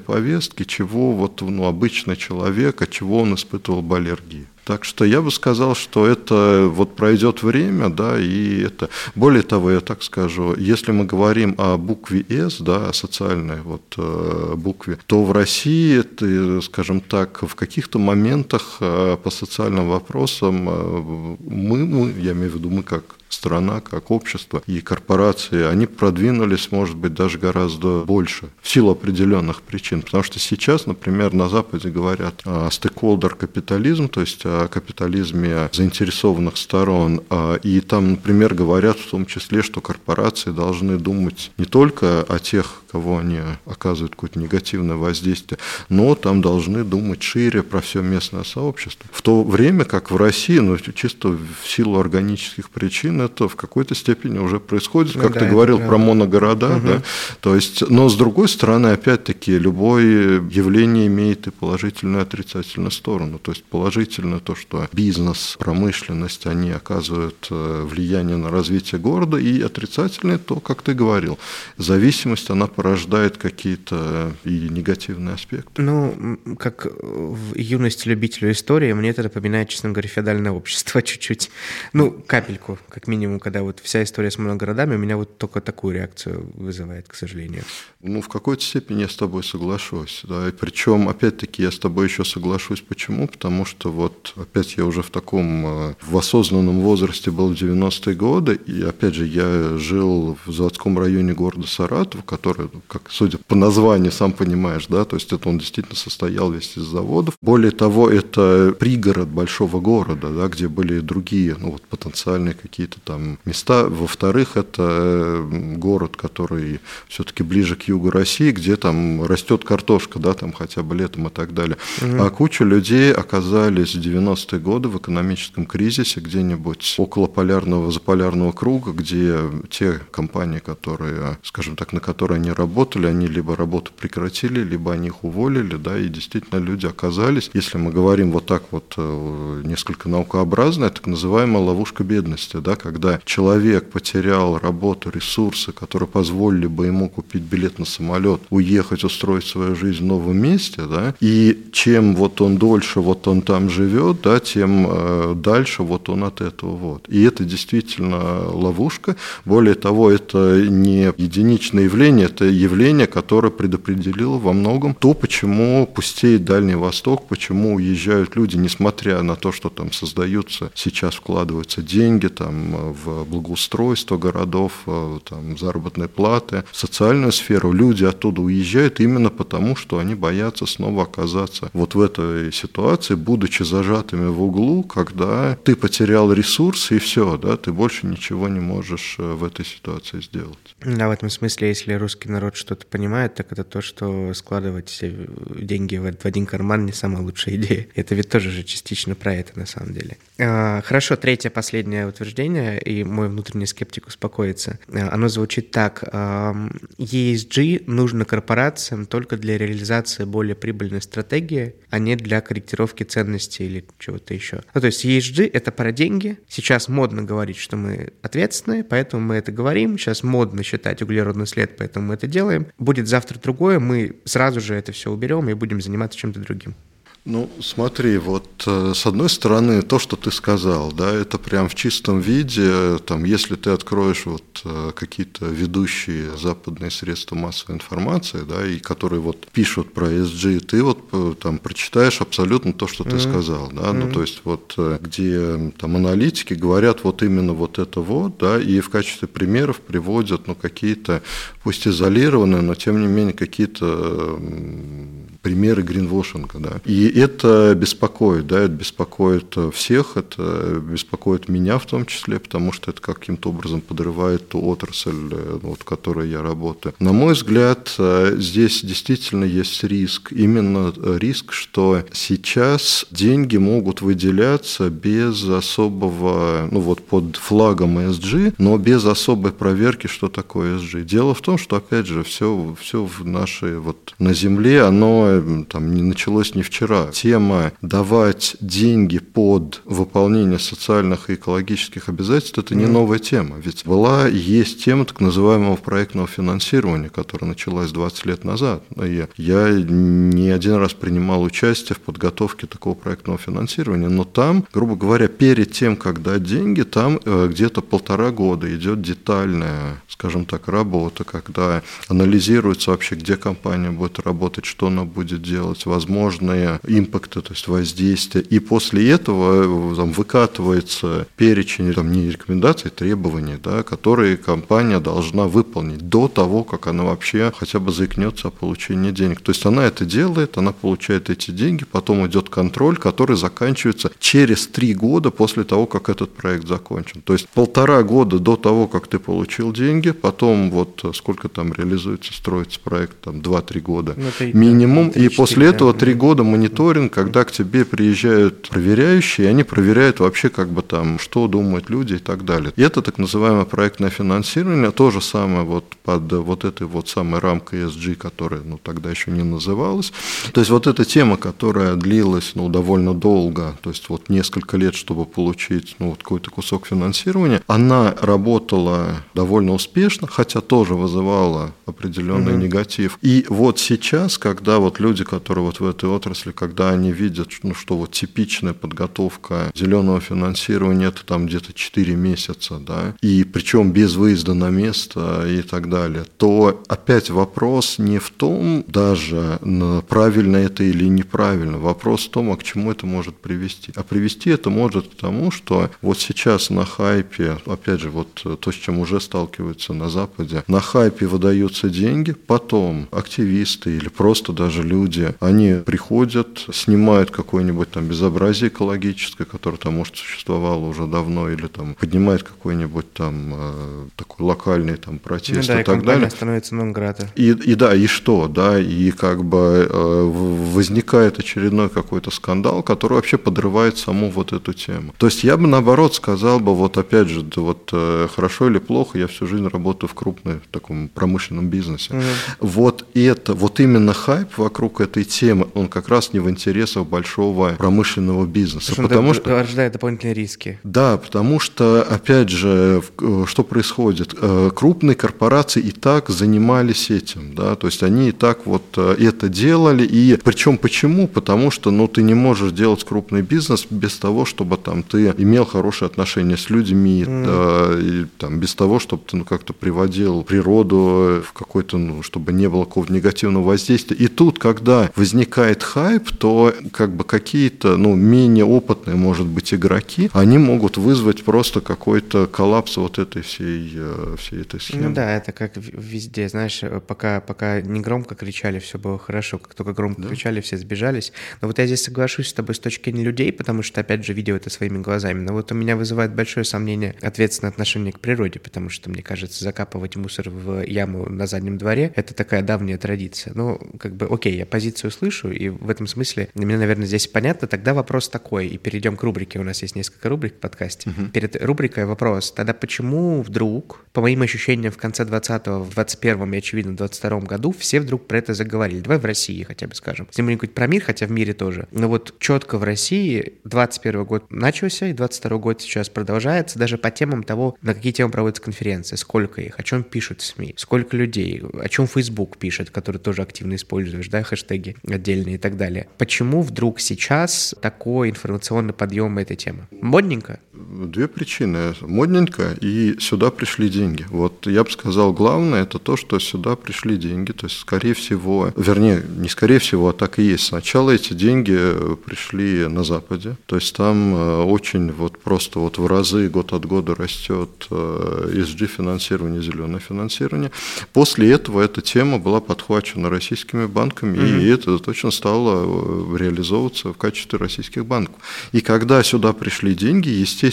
повестке, чего вот ну, обычный человек, от чего он испытывал бы аллергию. Так что я бы сказал, что это вот пройдет время, да, и это... Более того, я так скажу, если мы говорим о букве «С», да, о социальной вот э, букве, то в России, это, скажем так, в каких-то моментах э, по социальным вопросам э, мы, мы, я имею в виду мы как страна, как общество и корпорации, они продвинулись, может быть, даже гораздо больше в силу определенных причин. Потому что сейчас, например, на Западе говорят о стейкхолдер капитализм, то есть о капитализме заинтересованных сторон. А, и там, например, говорят в том числе, что корпорации должны думать не только о тех, кого они оказывают какое-то негативное воздействие, но там должны думать шире про все местное сообщество. В то время как в России, ну, чисто в силу органических причин, это в какой-то степени уже происходит, ну, как да, ты говорил про моногорода, угу. да, то есть, но с другой стороны, опять-таки, любое явление имеет и положительную, и отрицательную сторону, то есть положительно то, что бизнес, промышленность, они оказывают э, влияние на развитие города, и отрицательное то, как ты говорил, зависимость, она порождает какие-то и негативные аспекты.
Ну, как в юности любителю истории, мне это напоминает, честно говоря, феодальное общество [LAUGHS] чуть-чуть. Ну, капельку, как минимум, когда вот вся история с моногородами у меня вот только такую реакцию вызывает, к сожалению.
Ну, в какой-то степени я с тобой соглашусь. Да, и причем, опять-таки, я с тобой еще соглашусь. Почему? Потому что вот, опять я уже в таком, э, в осознанном возрасте был в 90-е годы, и, опять же, я жил в заводском районе города Саратов, который, как, судя по названию, сам понимаешь, да, то есть это он действительно состоял весь из заводов. Более того, это пригород большого города, да, где были другие, ну, вот, потенциальные какие-то там места. Во-вторых, это город, который все-таки ближе к югу России, где там растет картошка, да, там хотя бы летом и так далее. Mm-hmm. А куча людей оказались в 90-е годы в экономическом кризисе где-нибудь около полярного, заполярного круга, где те компании, которые, скажем так, на которые они работали, они либо работу прекратили, либо они их уволили, да, и действительно люди оказались, если мы говорим вот так вот э, несколько наукообразно, так называемая ловушка бедности, да, когда человек потерял работу, ресурсы, которые позволили бы ему купить билет на самолет, уехать, устроить свою жизнь в новом месте, да, и чем вот он дольше вот он там живет, да, тем э, дальше вот он от этого вот. И это действительно ловушка. Более того, это не единичное явление, это явление, которое предопределило во многом то, почему пустеет Дальний Восток, почему уезжают люди, несмотря на то, что там создаются, сейчас вкладываются деньги там, в благоустройство городов, э, там, заработные платы, в социальную сферу, люди оттуда уезжают именно потому, что они боятся снова оказаться вот в этой ситуации, будучи зажатыми в углу, когда ты потерял ресурсы и все, да, ты больше ничего не можешь э, в этой ситуации сделать.
Да, в этом смысле, если русский народ что-то понимает, так это то, что складывать деньги в один карман не самая лучшая [LAUGHS] идея. Это ведь тоже же частично про это на самом деле. А, хорошо, третье, последнее утверждение, и мой внутренний скептик успокоится. А, оно звучит так. ESG нужно корпорациям только для реализации более прибыльной стратегии, а не для корректировки ценностей или чего-то еще. Ну, то есть ESG — это про деньги. Сейчас модно говорить, что мы ответственные, поэтому мы это говорим. Сейчас модно считать углеродный след, поэтому мы это делаем. Будет завтра другое, мы сразу же это все уберем и будем заниматься чем-то другим.
Ну, смотри, вот э, с одной стороны, то, что ты сказал, да, это прям в чистом виде, там, если ты откроешь вот э, какие-то ведущие западные средства массовой информации, да, и которые вот пишут про ESG, ты вот э, там прочитаешь абсолютно то, что ты mm-hmm. сказал, да, mm-hmm. ну, то есть вот где там аналитики говорят вот именно вот это вот, да, и в качестве примеров приводят, ну, какие-то, пусть изолированные, но тем не менее какие-то примеры гринвошинга, да, и это беспокоит, да, это беспокоит всех, это беспокоит меня в том числе, потому что это каким-то образом подрывает ту отрасль, э, вот, в которой я работаю. На мой взгляд, э, здесь действительно есть риск, именно риск, что сейчас деньги могут выделяться без особого, ну вот под флагом ESG, но без особой проверки, что такое ESG. Дело в том, что, опять же, все, все в нашей, вот на Земле, оно там не началось не вчера, тема давать деньги под выполнение социальных и экологических обязательств – это не новая тема. Ведь была есть тема так называемого проектного финансирования, которая началась 20 лет назад. И я не один раз принимал участие в подготовке такого проектного финансирования, но там, грубо говоря, перед тем, как дать деньги, там э, где-то полтора года идет детальная, скажем так, работа, когда анализируется вообще, где компания будет работать, что она будет делать, возможные импакта, то есть воздействия. И после этого э, там, выкатывается перечень там, не рекомендаций, а требований, да, которые компания должна выполнить до того, как она вообще хотя бы заикнется о получении денег. То есть она это делает, она получает эти деньги, потом идет контроль, который заканчивается через три года после того, как этот проект закончен. То есть полтора года до того, как ты получил деньги, потом вот сколько там реализуется, строится проект, там 2-3 года ну, минимум, и после этого три года мониторинг, когда к тебе приезжают проверяющие, и они проверяют вообще как бы там, что думают люди и так далее. И это так называемое проектное финансирование, то же самое вот под вот этой вот самой рамкой ESG, которая ну, тогда еще не называлась. То есть вот эта тема, которая длилась ну, довольно долго, то есть вот несколько лет, чтобы получить ну, вот какой-то кусок финансирования, она работала довольно успешно, хотя тоже вызывала определенный угу. негатив. И вот сейчас, когда вот люди, которые вот в этой отрасли, когда они видят, ну, что вот типичная подготовка зеленого финансирования это там где-то 4 месяца, да, и причем без выезда на место и так далее, то опять вопрос не в том даже, правильно это или неправильно, вопрос в том, а к чему это может привести. А привести это может к тому, что вот сейчас на хайпе, опять же, вот то, с чем уже сталкиваются на Западе, на хайпе выдаются деньги, потом активисты или просто даже люди, они приходят, снимают какое-нибудь там безобразие экологическое, которое там, может, существовало уже давно, или там поднимает какой-нибудь там э, такой локальный там протест ну, да, и, и так далее.
становится нонграта.
И, и да, и что, да, и как бы э, возникает очередной какой-то скандал, который вообще подрывает саму вот эту тему. То есть я бы наоборот сказал бы, вот опять же, вот э, хорошо или плохо, я всю жизнь работаю в крупном таком промышленном бизнесе. Угу. Вот это, вот именно хайп вокруг этой темы, он как раз не в интересах большого промышленного бизнеса.
Потому, потому что рождает дополнительные риски.
Да, потому что, опять же, э, что происходит? Э, крупные корпорации и так занимались этим, да, то есть они и так вот э, это делали, и причем почему? Потому что, ну, ты не можешь делать крупный бизнес без того, чтобы там ты имел хорошие отношения с людьми, mm. да, и там без того, чтобы ты ну, как-то приводил природу в какой-то, ну, чтобы не было какого-то негативного воздействия. И тут, когда возникает хайп, то как бы какие-то, ну, менее опытные, может быть, игроки, они могут вызвать просто какой-то коллапс вот этой всей, э, всей этой схемы.
Ну да, это как везде, знаешь, пока, пока не громко кричали, все было хорошо, как только громко да. кричали, все сбежались. Но вот я здесь соглашусь с тобой с точки зрения людей, потому что, опять же, видел это своими глазами. Но вот у меня вызывает большое сомнение ответственное отношение к природе, потому что, мне кажется, закапывать мусор в яму на заднем дворе — это такая давняя традиция. Ну, как бы, окей, я позицию слышу, и в этом смысле мне, наверное, здесь понятно. Тогда вопрос такой, и перейдем к рубрике. У нас есть несколько рубрик в подкасте. Uh-huh. Перед рубрикой вопрос. Тогда почему вдруг, по моим ощущениям, в конце 20-го, в 21-м и, очевидно, в 22-м году все вдруг про это заговорили? Давай в России хотя бы скажем. Где-нибудь про мир, хотя в мире тоже. Но вот четко в России 21 год начался, и 22 год сейчас продолжается, даже по темам того, на какие темы проводятся конференции, сколько их, о чем пишут СМИ, сколько людей, о чем Facebook пишет, который тоже активно используешь, да, хэштеги отдельные и так далее. Почему вдруг сейчас такой информационный подъем этой темы? Модненько?
Две причины. Модненько и сюда пришли деньги. Вот я бы сказал, главное это то, что сюда пришли деньги. То есть, скорее всего, вернее, не скорее всего, а так и есть. Сначала эти деньги пришли на Западе. То есть там э, очень вот просто вот в разы год от года растет ESG э, финансирование, зеленое финансирование. После этого эта тема была подхвачена российскими банками, mm-hmm. и это точно стало э, реализовываться в качестве российских банков. И когда сюда пришли деньги, естественно,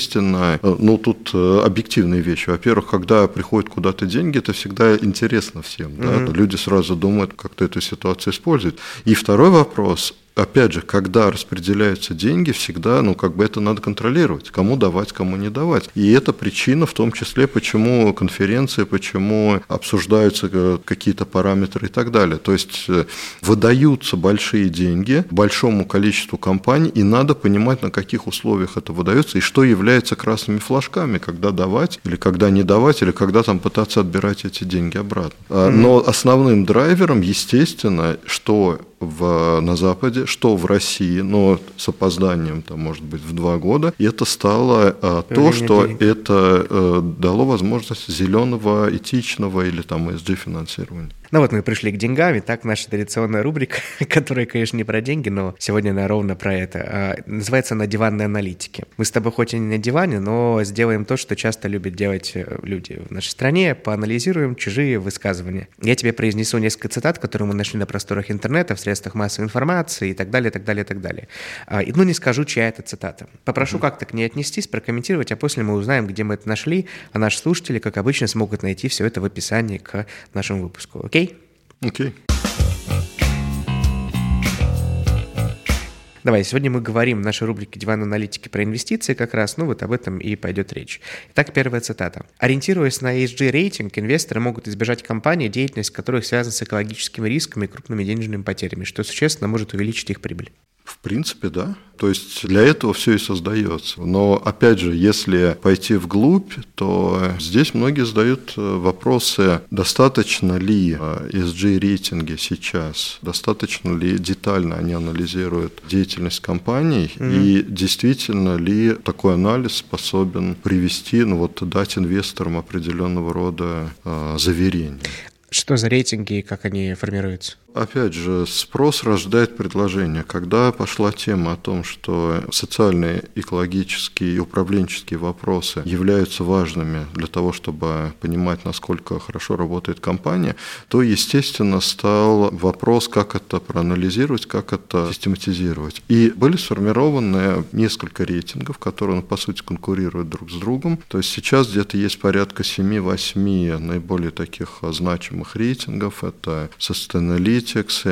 ну тут объективные вещи. Во-первых, когда приходят куда-то деньги, это всегда интересно всем. Mm-hmm. Да? Люди сразу думают, как-то эту ситуацию использовать. И второй вопрос, опять же, когда распределяются деньги, всегда, ну, как бы это надо контролировать, кому давать, кому не давать. И это причина в том числе, почему конференции, почему обсуждаются э, какие-то параметры и так далее. То есть э, выдаются большие деньги большому количеству компаний, и надо понимать, на каких условиях это выдается, и что является красными флажками, когда давать, или когда не давать, или когда там пытаться отбирать эти деньги обратно. Mm-hmm. Но основным драйвером, естественно, что в, на Западе, что в России, но с опозданием, там, может быть, в два года. И это стало а, то, что денег. это а, дало возможность зеленого, этичного или там ESG финансирования.
Ну вот мы пришли к деньгам, и так наша традиционная рубрика, [LAUGHS] которая, конечно, не про деньги, но сегодня она ровно про это. А, называется она «Диванные аналитики». Мы с тобой хоть и не на диване, но сделаем то, что часто любят делать э, люди в нашей стране, поанализируем чужие высказывания. Я тебе произнесу несколько цитат, которые мы нашли на просторах интернета, в средствах массовой информации и так далее, так далее, так далее. А, ну, не скажу, чья это цитата. Попрошу mm-hmm. как-то к ней отнестись, прокомментировать, а после мы узнаем, где мы это нашли, а наши слушатели, как обычно, смогут найти все это в описании к нашему выпуску. Окей?
Окей.
Давай, сегодня мы говорим в нашей рубрике «Диван аналитики» про инвестиции как раз, ну вот об этом и пойдет речь. Итак, первая цитата. Ориентируясь на ESG-рейтинг, инвесторы могут избежать компаний, деятельность которых связана с экологическими рисками и крупными денежными потерями, что существенно может увеличить их прибыль.
В принципе, да. То есть для этого все и создается. Но опять же, если пойти вглубь, то здесь многие задают э, вопросы, достаточно ли ESG-рейтинги сейчас, достаточно ли детально они анализируют деятельность компаний, mm-hmm. и действительно ли такой анализ способен привести, ну вот дать инвесторам определенного рода э, заверения.
Что за рейтинги и как они формируются?
Опять же, спрос рождает предложение. Когда пошла тема о том, что социальные, экологические и управленческие вопросы являются важными для того, чтобы понимать, насколько хорошо работает компания, то, естественно, стал вопрос, как это проанализировать, как это систематизировать. И были сформированы несколько рейтингов, которые, ну, по сути, конкурируют друг с другом. То есть сейчас где-то есть порядка 7-8 наиболее таких значимых рейтингов. Это Sustainalytics, Analytics,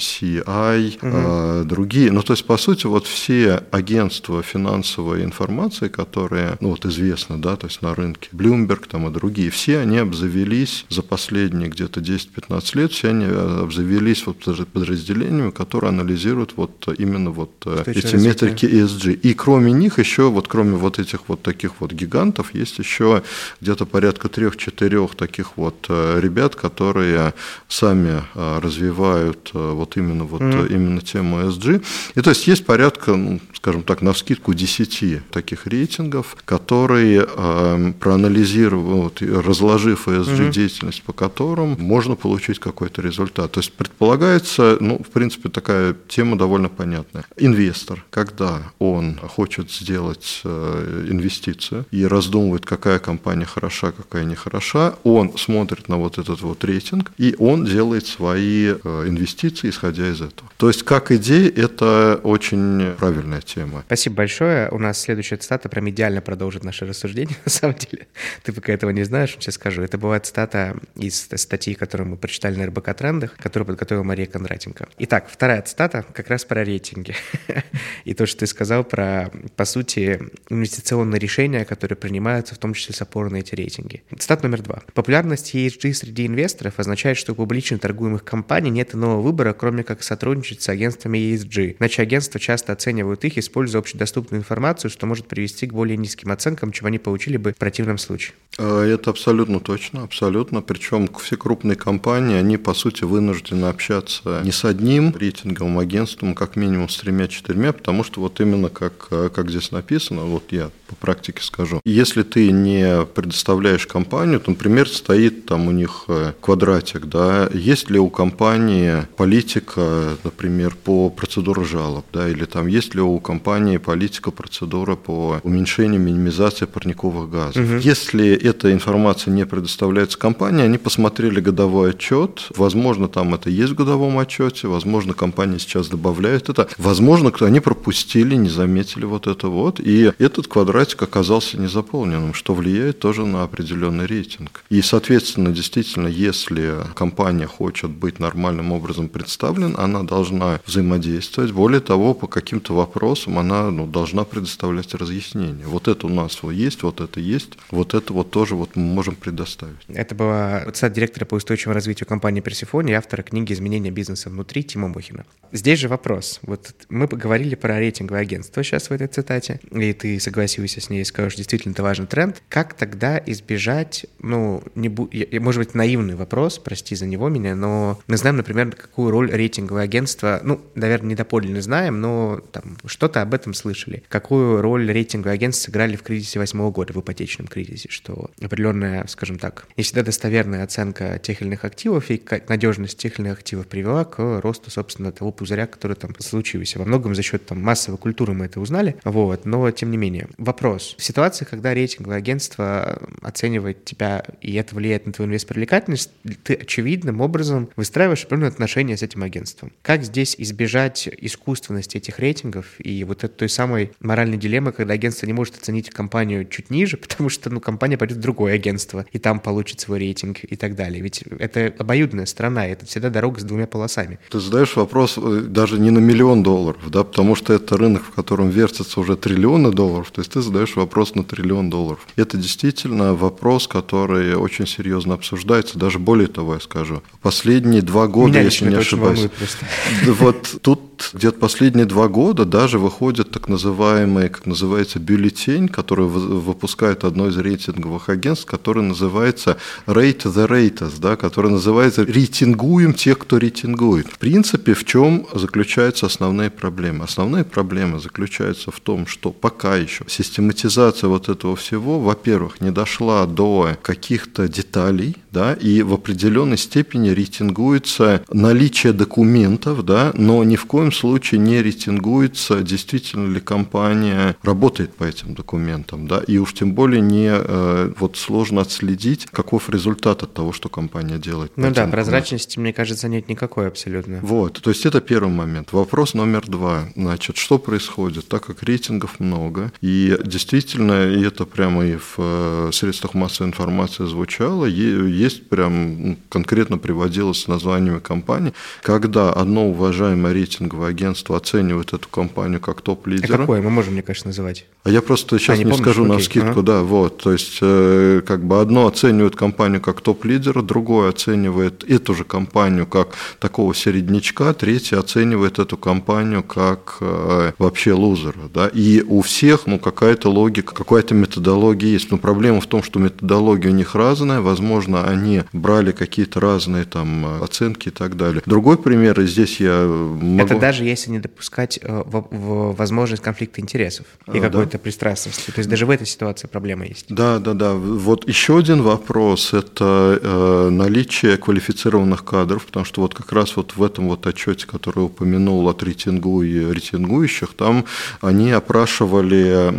MSCI, угу. другие. Ну, то есть, по сути, вот все агентства финансовой информации, которые, ну, вот известны, да, то есть на рынке, Bloomberg там и другие, все они обзавелись за последние где-то 10-15 лет, все они э, обзавелись вот подразделениями, которые анализируют вот именно вот э, эти метрики ESG. И кроме них еще, вот кроме вот этих вот таких вот гигантов, есть еще где-то порядка трех-четырех таких вот ребят, которые сами сами а, развивают а, вот именно, вот mm. именно тему ESG. И то есть есть порядка, ну, скажем так, на вскидку 10 таких рейтингов, которые э, проанализировав, разложив ESG-деятельность, mm-hmm. по которым можно получить какой-то результат. То есть предполагается, ну, в принципе, такая тема довольно понятная. Инвестор, когда он хочет сделать э, инвестицию и раздумывает, какая компания хороша, какая не хороша, он смотрит на вот этот вот рейтинг, и он делает свои э, инвестиции, исходя из этого. То есть, как идея, это очень правильная тема.
Спасибо большое. У нас следующая цитата прям идеально продолжит наше рассуждение, [LAUGHS] на самом деле. Ты пока этого не знаешь, сейчас скажу. Это бывает цитата из статьи, которую мы прочитали на РБК Трендах, которую подготовила Мария Кондратенко. Итак, вторая цитата как раз про рейтинги. [LAUGHS] И то, что ты сказал про, по сути, инвестиционные решения, которые принимаются, в том числе с опорой на эти рейтинги. Цитата номер два. Популярность ESG среди инвесторов означает, что у публично торгуемых компаний нет иного выбора, кроме как сотрудничать с агентствами ESG. Иначе агентства часто оценивают их, используя общедоступную информацию, что может привести к более низким оценкам, чем они получили бы в противном случае.
А, это абсолютно точно, абсолютно. Причем все крупные компании, они по сути вынуждены общаться не с одним рейтинговым агентством, как минимум с тремя-четырьмя, потому что вот именно как, как здесь написано, вот я по практике скажу, если ты не предоставляешь компанию, то, например, стоит там у них э, квадратик, да, есть ли у компании политика, например, по процедуре жалоб, да, или там есть ли у компании политика, процедура по уменьшению, минимизации парниковых газов. Угу. Если эта информация не предоставляется компании, они посмотрели годовой отчет, возможно, там это есть в годовом отчете, возможно, компания сейчас добавляет это, возможно, они пропустили, не заметили вот это вот, и этот квадратик оказался незаполненным, что влияет тоже на определенный рейтинг. И, соответственно, действительно, если компания хочет быть нормальным образом представлена, она должна взаимодействовать, более того, по каким-то вопросам она ну, должна предоставлять разъяснения. Вот это у нас есть, вот это есть, вот это вот тоже вот мы можем предоставить.
Это была цитата директора по устойчивому развитию компании Персифони и автора книги «Изменение бизнеса внутри» Тима Мухина. Здесь же вопрос. Вот мы поговорили про рейтинговое агентство сейчас в этой цитате, и ты согласился с ней и скажешь, действительно, это важный тренд. Как тогда избежать, ну, не бу... может быть, наивный вопрос, прости за него меня, но мы знаем, например, какую роль рейтинговое агентство, ну, наверное, недоподлинно знаем, но там что-то об этом слышали. Какую роль рейтинговые агентства сыграли в кризисе восьмого года, в ипотечном кризисе, что определенная, скажем так, не всегда достоверная оценка тех или иных активов и надежность тех или иных активов привела к росту, собственно, того пузыря, который там случился. Во многом за счет там массовой культуры мы это узнали, вот, но тем не менее. Вопрос. В ситуации, когда рейтинговое агентство оценивает тебя, и это влияет на твою инвест-привлекательность, ты очевидно определенным образом выстраиваешь определенные отношения с этим агентством. Как здесь избежать искусственности этих рейтингов и вот этой той самой моральной дилеммы, когда агентство не может оценить компанию чуть ниже, [LAUGHS] потому что ну, компания пойдет в другое агентство, и там получит свой рейтинг и так далее. Ведь это обоюдная страна, это всегда дорога с двумя полосами.
Ты задаешь вопрос э, даже не на миллион долларов, да, потому что это рынок, в котором вертятся уже триллионы долларов, то есть ты задаешь вопрос на триллион долларов. Это действительно вопрос, который очень серьезно обсуждается, даже более того, я скажу. Последние два года, Меня если не ошибаюсь. Вот тут где-то последние два года даже выходит так называемый, как называется, бюллетень, который выпускает одно из рейтинговых агентств, который называется Rate the Raters, да, который называется «Рейтингуем тех, кто рейтингует». В принципе, в чем заключаются основные проблемы? Основные проблемы заключаются в том, что пока еще систематизация вот этого всего, во-первых, не дошла до каких-то деталей, да, и в определенной степени рейтингуется наличие документов, да, но ни в коем случае не рейтингуется, действительно ли компания работает по этим документам, да, и уж тем более не э, вот сложно отследить, каков результат от того, что компания делает.
Ну да, прозрачности, мне кажется, нет никакой абсолютно.
Вот, то есть это первый момент. Вопрос номер два. Значит, что происходит? Так как рейтингов много, и действительно, и это прямо и в э, средствах массовой информации звучало, есть прям ну, конкретно приводилось с названиями компаний, когда одно уважаемое рейтинговое агентство оценивает эту компанию как топ-лидера.
А какое? Мы можем, мне, конечно, называть.
А я просто сейчас а, не, не скажу Окей. на скидку, ага. да, вот. То есть, э, как бы одно оценивает компанию как топ-лидера, другое оценивает эту же компанию как такого середнячка, третье оценивает эту компанию как э, вообще лузера, да. И у всех, ну, какая-то логика, какая-то методология есть. Но проблема в том, что методология у них разная, возможно, они брали какие-то разные там оценки и так далее. Другой пример, и здесь я могу...
Это даже если не допускать э, в, в возможность конфликта интересов и а, какой-то да. пристрастности. То есть даже в этой ситуации проблема есть.
Да, да, да. Вот еще один вопрос – это э, наличие квалифицированных кадров, потому что вот как раз вот в этом вот отчете, который упомянул от рейтингу и рейтингующих, там они опрашивали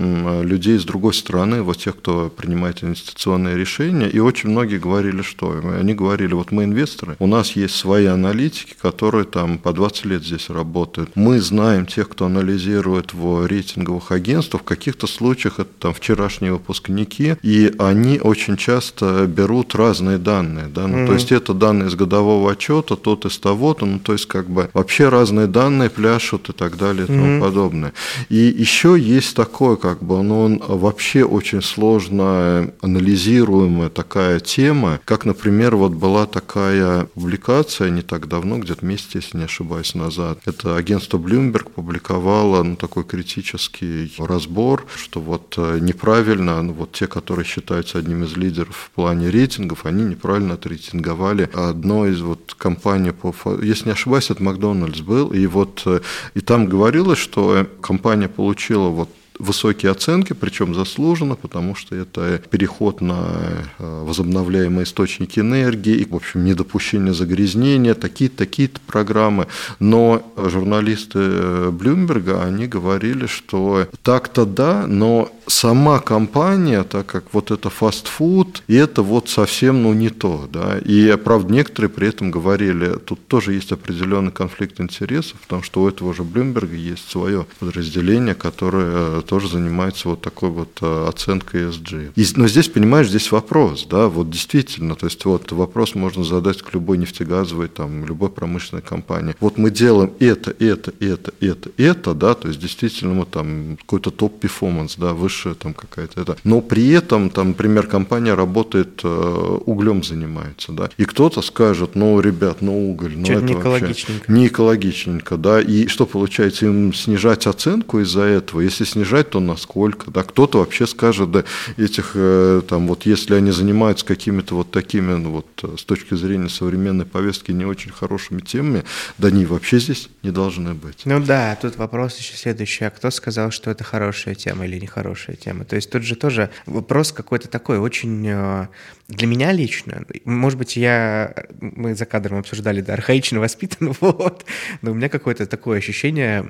людей с другой стороны, вот тех, кто принимает инвестиционные решения, и очень многие говорили, что они говорили, вот мы инвесторы, у нас есть свои аналитики, которые там по 20 лет здесь работают. Мы знаем тех, кто анализирует в рейтинговых агентствах, в каких-то случаях это там вчерашние выпускники, и они очень часто берут разные данные, да, ну, mm-hmm. то есть это данные из годового отчета, тот из того-то, ну, то есть как бы вообще разные данные пляшут и так далее и тому mm-hmm. подобное. И еще есть такое, как бы, ну, он вообще очень сложно анализируемая такая тема, как, например, вот была такая публикация не так давно, где-то месяц, если не ошибаюсь, назад. Это агентство Bloomberg публиковало ну, такой критический разбор, что вот э, неправильно, ну, вот те, которые считаются одним из лидеров в плане рейтингов, они неправильно отрейтинговали одной из вот компаний по, если не ошибаюсь, это Макдональдс был, и вот э, и там говорилось, что компания получила вот высокие оценки, причем заслуженно, потому что это переход на э, возобновляемые источники энергии, и, в общем, недопущение загрязнения, такие-то такие программы. Но журналисты Блюмберга, они говорили, что так-то да, но сама компания, так как вот это фастфуд, и это вот совсем ну не то, да. И, правда, некоторые при этом говорили, тут тоже есть определенный конфликт интересов, потому что у этого же Блюмберга есть свое подразделение, которое тоже занимается вот такой вот э, оценкой ESG. И, но здесь, понимаешь, здесь вопрос, да, вот действительно, то есть вот вопрос можно задать к любой нефтегазовой, там, любой промышленной компании. Вот мы делаем это, это, это, это, это, да, то есть действительно мы там какой-то top performance, да, высшая там какая-то это. Но при этом, там, например, компания работает, э, углем занимается, да, и кто-то скажет, ну, ребят, ну, уголь, ну,
это не экологичненько.
Не экологичненько, да, и что получается, им снижать оценку из-за этого, если снижать снижать, то насколько. Да? Кто-то вообще скажет, да, этих, э, там, вот, если они занимаются какими-то вот такими, ну, вот, э, с точки зрения современной повестки, не очень хорошими темами, да они вообще здесь не должны быть.
Ну да, тут вопрос еще следующий. А кто сказал, что это хорошая тема или нехорошая тема? То есть тут же тоже вопрос какой-то такой очень э, для меня лично, может быть, я, мы за кадром обсуждали, да, архаично воспитан, [LAUGHS] вот, но у меня какое-то такое ощущение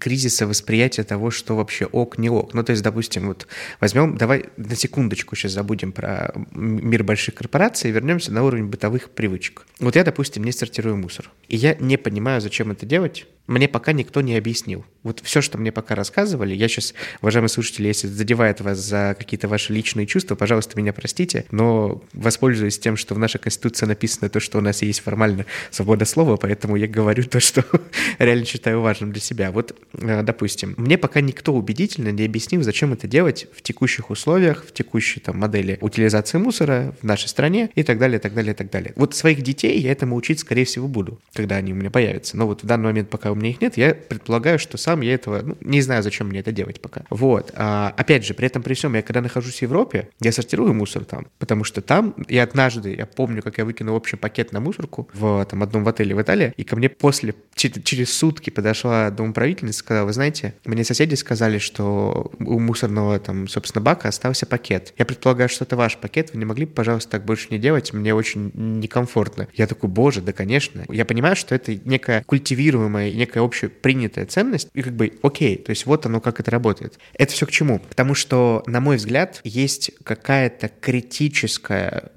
кризиса восприятия того, что вообще ок, не ок. Ну, то есть, допустим, вот возьмем, давай на секундочку сейчас забудем про мир больших корпораций и вернемся на уровень бытовых привычек. Вот я, допустим, не сортирую мусор. И я не понимаю, зачем это делать, мне пока никто не объяснил. Вот все, что мне пока рассказывали, я сейчас, уважаемые слушатели, если задевает вас за какие-то ваши личные чувства, пожалуйста, меня простите, но воспользуюсь тем, что в нашей Конституции написано то, что у нас есть формально свобода слова, поэтому я говорю то, что [LAUGHS] реально считаю важным для себя. Вот, э, допустим, мне пока никто убедительно не объяснил, зачем это делать в текущих условиях, в текущей там модели утилизации мусора в нашей стране и так далее, и так далее, и так далее. Вот своих детей я этому учить, скорее всего, буду, когда они у меня появятся. Но вот в данный момент, пока у меня их нет, я предполагаю, что сам я этого, ну, не знаю, зачем мне это делать пока. Вот. А, опять же, при этом при всем, я когда нахожусь в Европе, я сортирую мусор там, потому что там, я однажды, я помню, как я выкинул общий пакет на мусорку в там одном в отеле в Италии, и ко мне после, через сутки подошла домоправительница и сказала, вы знаете, мне соседи сказали, что у мусорного там, собственно, бака остался пакет. Я предполагаю, что это ваш пакет, вы не могли бы, пожалуйста, так больше не делать, мне очень некомфортно. Я такой, боже, да, конечно. Я понимаю, что это некая культивируемая, некая общепринятая ценность, и как бы окей, то есть вот оно как это работает. Это все к чему? Потому что, на мой взгляд, есть какая-то критическая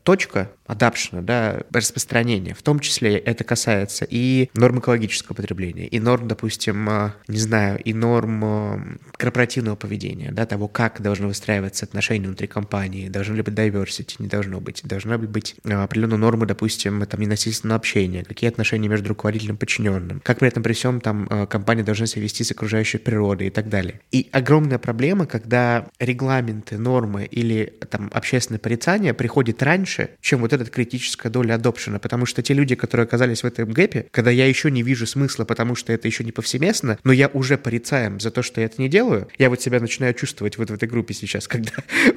точка, adoption, да, распространения. В том числе это касается и норм экологического потребления, и норм, допустим, э, не знаю, и норм э, корпоративного поведения, да, того, как должны выстраиваться отношения внутри компании, должны ли быть diversity, не должно быть, должны ли быть э, определенные нормы, допустим, там, ненасильственного общения, какие отношения между руководителем и подчиненным, как при этом при всем там компания должна себя вести с окружающей природой и так далее. И огромная проблема, когда регламенты, нормы или там общественное порицание приходит раньше, чем вот эта критическая доля адопшена, потому что те люди, которые оказались в этом гэпе, когда я еще не вижу смысла, потому что это еще не повсеместно, но я уже порицаем за то, что я это не делаю, я вот себя начинаю чувствовать вот в этой группе сейчас, [LAUGHS] когда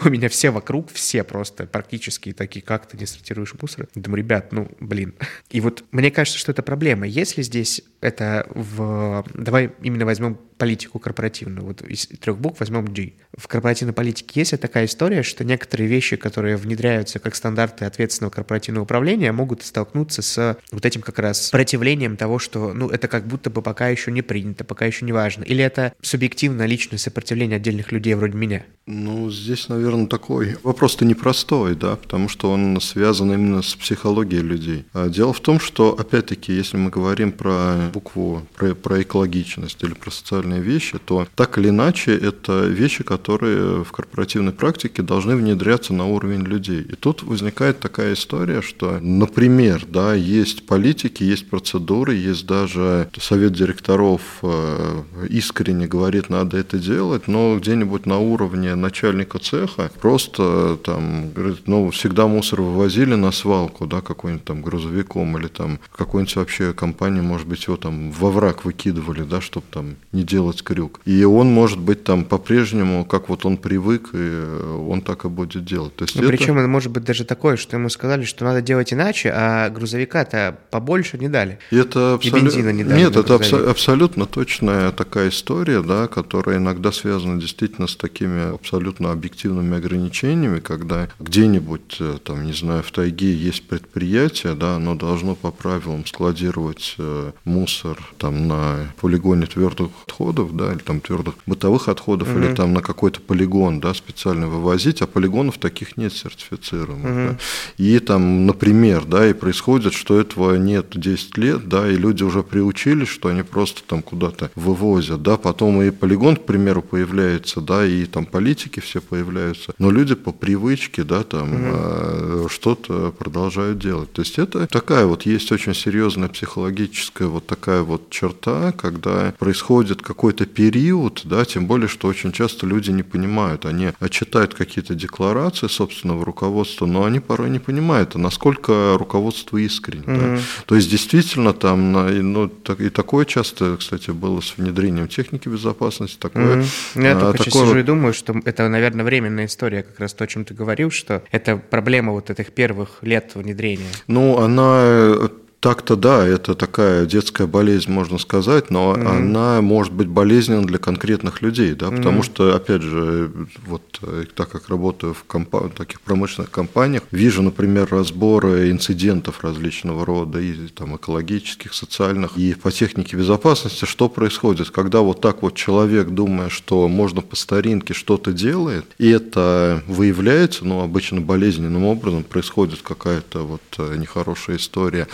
у меня все вокруг, все просто практически такие, как ты не сортируешь мусор? Думаю, ребят, ну, блин. И вот мне кажется, что это проблема. Если здесь это в... Давай именно возьмем политику корпоративную. Вот из трех букв возьмем G. В корпоративной политике есть такая история, что некоторые вещи, которые внедряются как стандарты ответственного корпоративного управления, могут столкнуться с вот этим как раз противлением того, что ну это как будто бы пока еще не принято, пока еще не важно. Или это субъективное личное сопротивление отдельных людей вроде меня?
Ну, здесь, наверное, такой вопрос-то непростой, да, потому что он связан именно с психологией людей. А дело в том, что, опять-таки, если мы говорим про букву, про, про экологичность или про социальную социальные вещи, то так или иначе это вещи, которые в корпоративной практике должны внедряться на уровень людей. И тут возникает такая история, что, например, да, есть политики, есть процедуры, есть даже совет директоров э, искренне говорит, надо это делать, но где-нибудь на уровне начальника цеха просто там, говорит, ну, всегда мусор вывозили на свалку, да, какой-нибудь там грузовиком или там какой-нибудь вообще компании, может быть, его там во враг выкидывали, да, чтобы там не делать делать крюк. И он может быть там по-прежнему, как вот он привык, и он так и будет делать. То есть
ну, это... Причем это может быть даже такое, что ему сказали, что надо делать иначе, а грузовика-то побольше не дали.
И это абсолютно... И бензина не дали. Нет, это абсо- абсолютно точная такая история, да, которая иногда связана действительно с такими абсолютно объективными ограничениями, когда где-нибудь, э, там, не знаю, в тайге есть предприятие, да, оно должно по правилам складировать э, мусор там на полигоне твердых отходов, отходов, да, или там твердых бытовых отходов, угу. или там на какой-то полигон, да, специально вывозить, а полигонов таких нет сертифицируемых, угу. да. И там, например, да, и происходит, что этого нет 10 лет, да, и люди уже приучились, что они просто там куда-то вывозят, да, потом и полигон, к примеру, появляется, да, и там политики все появляются, но люди по привычке, да, там угу. что-то продолжают делать. То есть это такая вот есть очень серьезная психологическая вот такая вот черта, когда происходит как какой-то период, да, тем более, что очень часто люди не понимают, они читают какие-то декларации собственного руководства, но они порой не понимают, а насколько руководство искренне. Mm-hmm. Да. То есть действительно там, ну, так, и такое часто, кстати, было с внедрением техники безопасности. Такое,
mm-hmm. Я а, только такое... сижу и думаю, что это, наверное, временная история, как раз то, о чем ты говорил, что это проблема вот этих первых лет внедрения.
Ну, она так-то да, это такая детская болезнь, можно сказать, но mm-hmm. она может быть болезненна для конкретных людей, да, потому mm-hmm. что, опять же, вот э, так как работаю в компа- таких промышленных компаниях, вижу, например, разборы инцидентов различного рода, и там экологических, социальных, и по технике безопасности, что происходит, когда вот так вот человек, думая, что можно по старинке что-то делает, и это выявляется, ну, обычно болезненным образом происходит какая-то вот э, нехорошая история.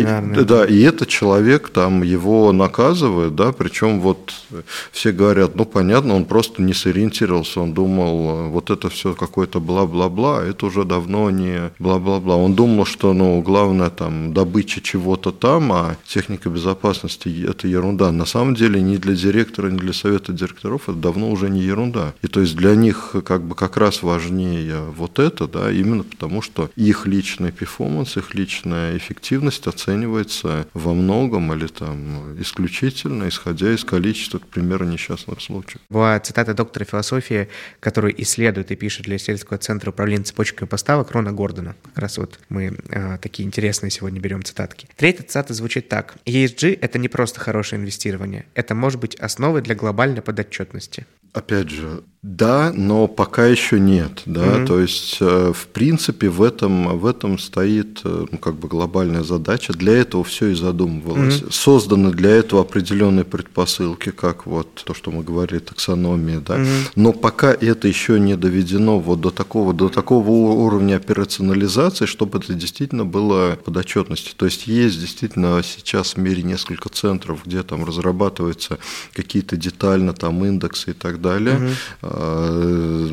И, да, и этот человек там его наказывает, да, причем вот все говорят, ну понятно, он просто не сориентировался, он думал, вот это все какое-то бла-бла-бла, а это уже давно не бла-бла-бла. Он думал, что, ну, главное там добыча чего-то там, а техника безопасности это ерунда. На самом деле ни для директора, ни для совета директоров это давно уже не ерунда. И то есть для них как бы как раз важнее вот это, да, именно потому что их личный перформанс, их личная эффективность оценивается во многом или там исключительно, исходя из количества, к примеру, несчастных случаев.
Была цитата доктора философии, который исследует и пишет для исследовательского центра управления цепочками поставок Рона Гордона. Как раз вот мы э, такие интересные сегодня берем цитатки. Третья цитата звучит так. ESG — это не просто хорошее инвестирование. Это может быть основой для глобальной подотчетности.
Опять же, да, но пока еще нет, да, mm-hmm. то есть э, в принципе в этом в этом стоит э, ну, как бы глобальная задача. Для этого все и задумывалось. Mm-hmm. Созданы для этого определенные предпосылки, как вот то, что мы говорили, таксономия, да. Mm-hmm. Но пока это еще не доведено вот до такого до такого уровня операционализации, чтобы это действительно было подотчетности. То есть есть действительно сейчас в мире несколько центров, где там разрабатываются какие-то детально там индексы и так далее. Mm-hmm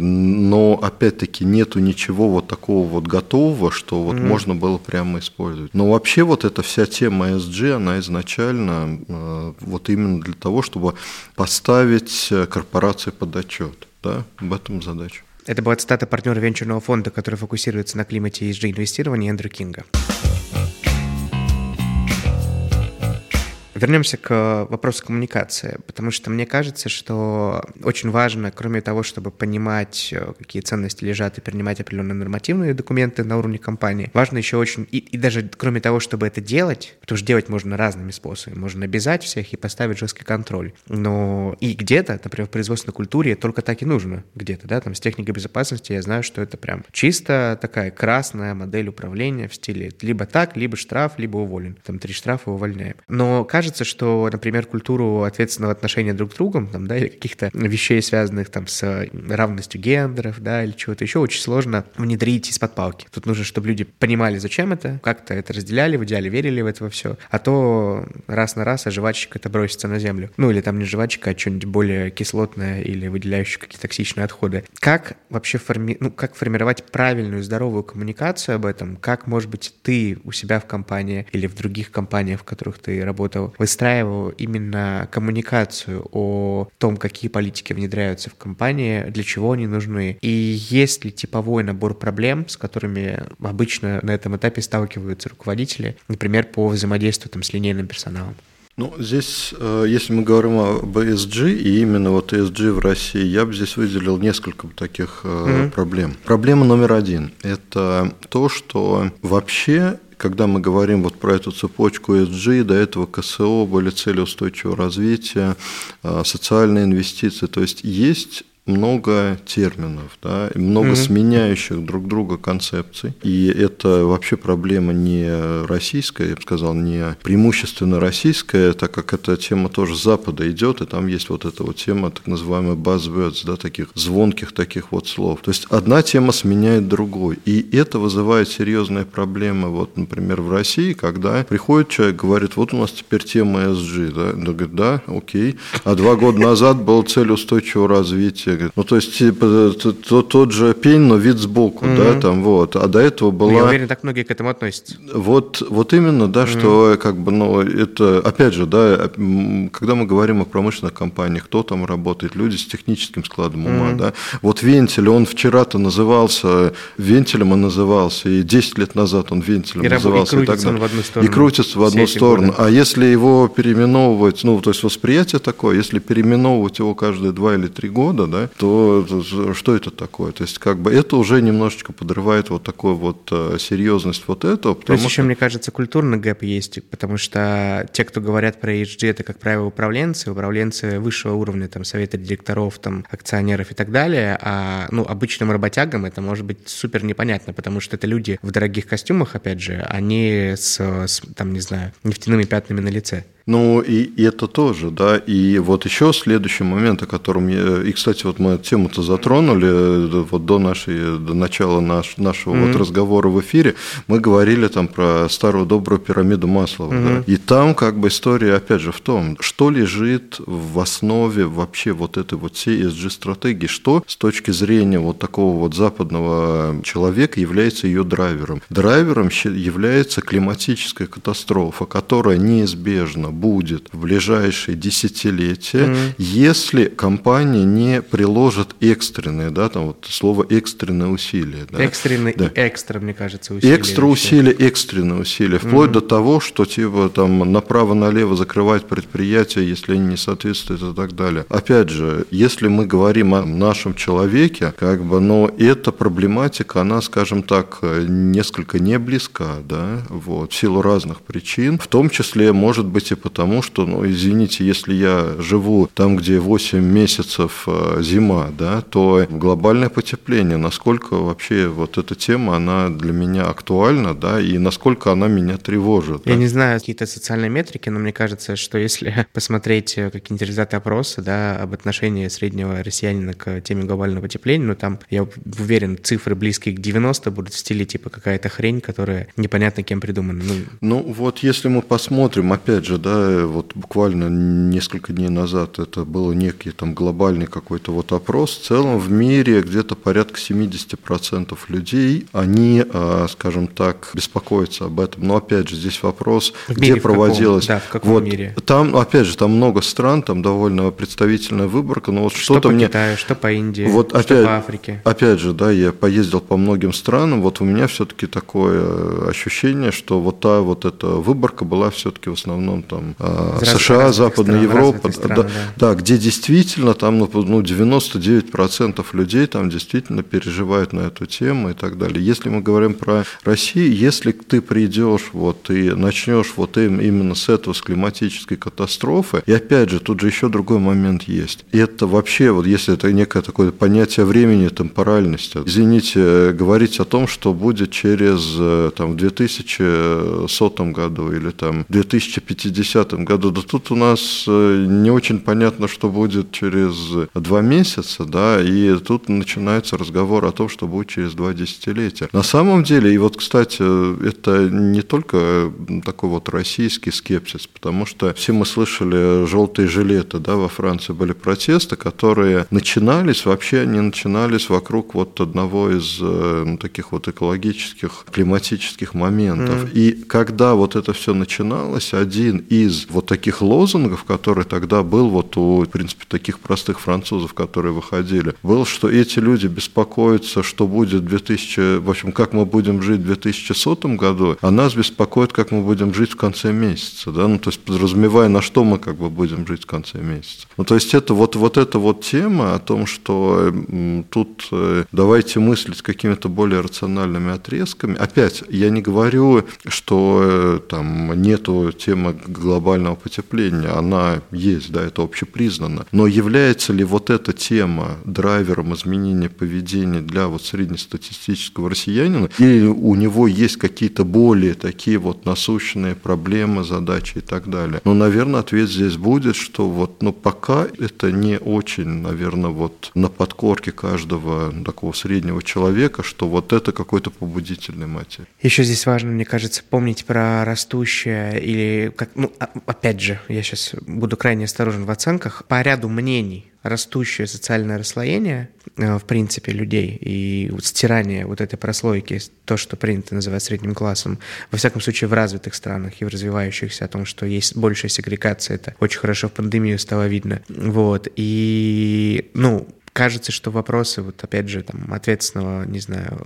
но опять-таки нету ничего вот такого вот готового, что вот mm-hmm. можно было прямо использовать. Но вообще вот эта вся тема ESG, она изначально э, вот именно для того, чтобы поставить корпорации под отчет. Да, в этом задача.
Это была цитата партнера венчурного фонда, который фокусируется на климате ESG инвестирования Эндрю Кинга. Вернемся к вопросу коммуникации, потому что мне кажется, что очень важно, кроме того, чтобы понимать, э, какие ценности лежат и принимать определенные нормативные документы на уровне компании, важно еще очень, и, и даже кроме того, чтобы это делать, потому что делать можно разными способами, можно обязать всех и поставить жесткий контроль, но и где-то, например, в производственной культуре только так и нужно, где-то, да, там с техникой безопасности я знаю, что это прям чисто такая красная модель управления в стиле либо так, либо штраф, либо уволен, там три штрафа увольняем. Но кажется, кажется, что, например, культуру ответственного отношения друг к другу, там, да, или каких-то вещей, связанных там с равностью гендеров, да, или чего-то еще, очень сложно внедрить из-под палки. Тут нужно, чтобы люди понимали, зачем это, как-то это разделяли, в идеале верили в это все, а то раз на раз, а жвачка это бросится на землю. Ну, или там не жвачка, а что-нибудь более кислотное или выделяющее какие-то токсичные отходы. Как вообще форми... ну, как формировать правильную, здоровую коммуникацию об этом? Как, может быть, ты у себя в компании или в других компаниях, в которых ты работал, выстраивал именно коммуникацию о том, какие политики внедряются в компании, для чего они нужны, и есть ли типовой набор проблем, с которыми обычно на этом этапе сталкиваются руководители, например, по взаимодействию там, с линейным персоналом.
Ну, здесь, э, если мы говорим об ESG, и именно вот ESG в России, я бы здесь выделил несколько таких mm-hmm. проблем. Проблема номер один – это то, что вообще когда мы говорим вот про эту цепочку ESG, до этого КСО были цели устойчивого развития, а, социальные инвестиции, то есть есть много терминов, да, много mm-hmm. сменяющих друг друга концепций. И это вообще проблема не российская, я бы сказал, не преимущественно российская, так как эта тема тоже с Запада идет, и там есть вот эта вот тема, так называемая buzzwords, да, таких звонких таких вот слов. То есть одна тема сменяет другой. И это вызывает серьезные проблемы, вот, например, в России, когда приходит человек, говорит, вот у нас теперь тема ESG, да, он говорит, да, окей. А два года назад была цель устойчивого развития, говорит, ну, то есть, типа, тот, тот же пень, но вид сбоку, mm-hmm. да, там, вот. А до этого была... Ну,
я уверен, так многие к этому относятся.
Вот, вот именно, да, mm-hmm. что, как бы, ну, это, опять же, да, когда мы говорим о промышленных компаниях, кто там работает, люди с техническим складом ума, mm-hmm. да. Вот вентиль, он вчера-то назывался, вентилем он назывался, и 10 лет назад он вентилем и назывался.
И крутится и, он в одну сторону.
И крутится в одну сторону. Годы. А если его переименовывать, ну, то есть восприятие такое, если переименовывать его каждые два или три года, да, да, то что это такое? То есть как бы это уже немножечко подрывает вот такую вот э, серьезность вот этого.
То есть что... еще, мне кажется, культурный гэп есть, потому что те, кто говорят про ESG, это, как правило, управленцы, управленцы высшего уровня, там, совета директоров, там, акционеров и так далее, а, ну, обычным работягам это может быть супер непонятно, потому что это люди в дорогих костюмах, опять же, они с, с там, не знаю, нефтяными пятнами на лице.
Ну, и, и это тоже, да. И вот еще следующий момент, о котором я... И, кстати, вот мы тему-то затронули э, вот до, нашей, до начала наш, нашего mm-hmm. вот разговора в эфире. Мы говорили там про старую добрую пирамиду Маслова, mm-hmm. да. И там как бы история, опять же, в том, что лежит в основе вообще вот этой вот всей ESG-стратегии, что с точки зрения вот такого вот западного человека является ее драйвером. Драйвером является климатическая катастрофа, которая неизбежна будет в ближайшие десятилетия, mm-hmm. если компания не приложит экстренные, да, там вот слово экстренные усилия. Да,
экстренные да. и экстра, мне кажется, усилия.
Экстра усилия, экстренные усилия, вплоть mm-hmm. до того, что типа там направо-налево закрывать предприятия, если они не соответствуют и так далее. Опять же, если мы говорим о нашем человеке, как бы, но эта проблематика, она, скажем так, несколько не близка, да, вот, в силу разных причин, в том числе, может быть, и потому что, ну, извините, если я живу там, где 8 месяцев э, зима, да, то глобальное потепление, насколько вообще вот эта тема, она для меня актуальна, да, и насколько она меня тревожит.
Я
да?
не знаю какие-то социальные метрики, но мне кажется, что если [LAUGHS] посмотреть э, какие-нибудь результаты опроса, да, об отношении среднего россиянина к теме глобального потепления, ну, там, я уверен, цифры близкие к 90 будут в стиле типа какая-то хрень, которая непонятно кем придумана.
Ну, ну вот если мы посмотрим, опять же, да, да, вот буквально несколько дней назад это был некий там глобальный какой-то вот опрос. В целом в мире где-то порядка 70% людей, они, а, скажем так, беспокоятся об этом. Но опять же, здесь вопрос, в где мире, проводилось.
В каком? Да, в каком
вот,
мире?
Там, опять же, там много стран, там довольно представительная выборка, но вот что что-то
по
мне...
Китаю, что по Индии,
вот
что
опять,
по Африке.
Опять же, да, я поездил по многим странам, вот у меня все-таки такое ощущение, что вот та вот эта выборка была все-таки в основном там там а, США, Западная стран, Европа, страны, да, да. да, где действительно там ну, 99% ну, людей там действительно переживают на эту тему и так далее. Если мы говорим про Россию, если ты придешь вот и начнешь вот им, именно с этого, с климатической катастрофы, и опять же, тут же еще другой момент есть. Это вообще, вот если это некое такое понятие времени, темпоральности, извините, говорить о том, что будет через э, там, в 2100 году или там 2050 2010 году. Да тут у нас э, не очень понятно, что будет через два месяца, да, и тут начинается разговор о том, что будет через два десятилетия. На самом деле, и вот, кстати, это не только такой вот российский скепсис, потому что все мы слышали желтые жилеты, да, во Франции были протесты, которые начинались, вообще они начинались вокруг вот одного из ну, таких вот экологических, климатических моментов. Mm. И когда вот это все начиналось, один из из вот таких лозунгов, который тогда был вот у, в принципе, таких простых французов, которые выходили, был, что эти люди беспокоятся, что будет 2000, в общем, как мы будем жить в 2100 году, а нас беспокоит, как мы будем жить в конце месяца, да, ну, то есть подразумевая, на что мы как бы будем жить в конце месяца. Ну, то есть это вот, вот эта вот тема о том, что тут э, давайте мыслить какими-то более рациональными отрезками. Опять, я не говорю, что э, там нету темы глобального потепления, она есть, да, это общепризнано. Но является ли вот эта тема драйвером изменения поведения для вот среднестатистического россиянина, или у него есть какие-то более такие вот насущные проблемы, задачи и так далее? Но, наверное, ответ здесь будет, что вот, ну, пока это не очень, наверное, вот на подкорке каждого такого среднего человека, что вот это какой-то побудительный мотив.
Еще здесь важно, мне кажется, помнить про растущее или, как, ну, опять же, я сейчас буду крайне осторожен в оценках, по ряду мнений растущее социальное расслоение, э, в принципе, людей и стирание вот этой прослойки, то, что принято называть средним классом, во всяком случае в развитых странах и в развивающихся, о том, что есть большая сегрегация, это очень хорошо в пандемию стало видно. Вот. И, ну, кажется, что вопросы, вот опять же, там, ответственного, не знаю,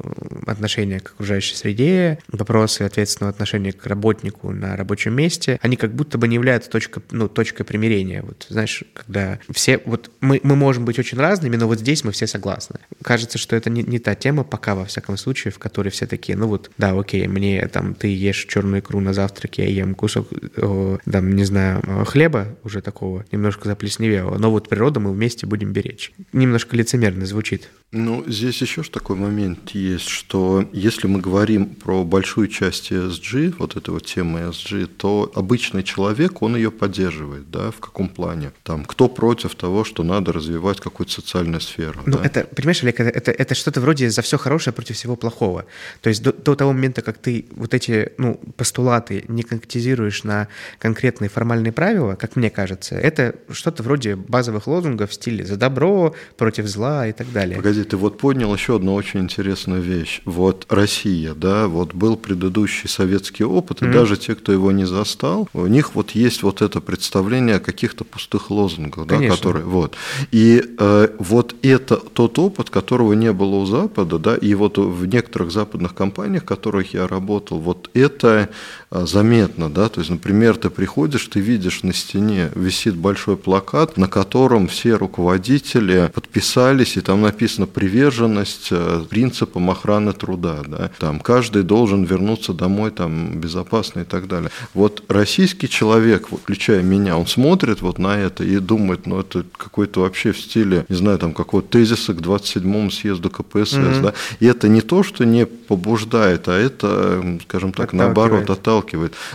отношения к окружающей среде, вопросы ответственного отношения к работнику на рабочем месте, они как будто бы не являются точкой, ну, точкой примирения. Вот, знаешь, когда все, вот мы, мы можем быть очень разными, но вот здесь мы все согласны. Кажется, что это не, не та тема пока, во всяком случае, в которой все такие, ну вот, да, окей, мне там, ты ешь черную икру на завтраке, я ем кусок, о, там, не знаю, хлеба уже такого, немножко заплесневелого, но вот природу мы вместе будем беречь. Немножко немножко лицемерно звучит.
Ну, здесь еще ж такой момент есть, что если мы говорим про большую часть ESG, вот этой вот темы ESG, то обычный человек, он ее поддерживает, да, в каком плане? Там, кто против того, что надо развивать какую-то социальную сферу?
Ну,
да?
это, понимаешь, Олег, это, это, это что-то вроде за все хорошее против всего плохого. То есть до, до того момента, как ты вот эти, ну, постулаты не конкретизируешь на конкретные формальные правила, как мне кажется, это что-то вроде базовых лозунгов в стиле «за добро», «против зла» и так далее.
Погоди, ты вот понял еще одну очень интересную вещь. Вот Россия, да, вот был предыдущий советский опыт, и mm-hmm. даже те, кто его не застал, у них вот есть вот это представление о каких-то пустых лозунгах, да, которые, вот. И э, вот это тот опыт, которого не было у Запада, да, и вот в некоторых западных компаниях, в которых я работал, вот это заметно, да, то есть, например, ты приходишь, ты видишь на стене висит большой плакат, на котором все руководители подписались, и там написано приверженность э, принципам охраны труда. Да? Там каждый должен вернуться домой там, безопасно и так далее. Вот российский человек, включая меня, он смотрит вот на это и думает, ну это какой-то вообще в стиле, не знаю, там какого-то тезиса к 27-му съезду КПСС. Mm-hmm. Да? И это не то, что не побуждает, а это, скажем так, отталкивает. наоборот, отталкивает.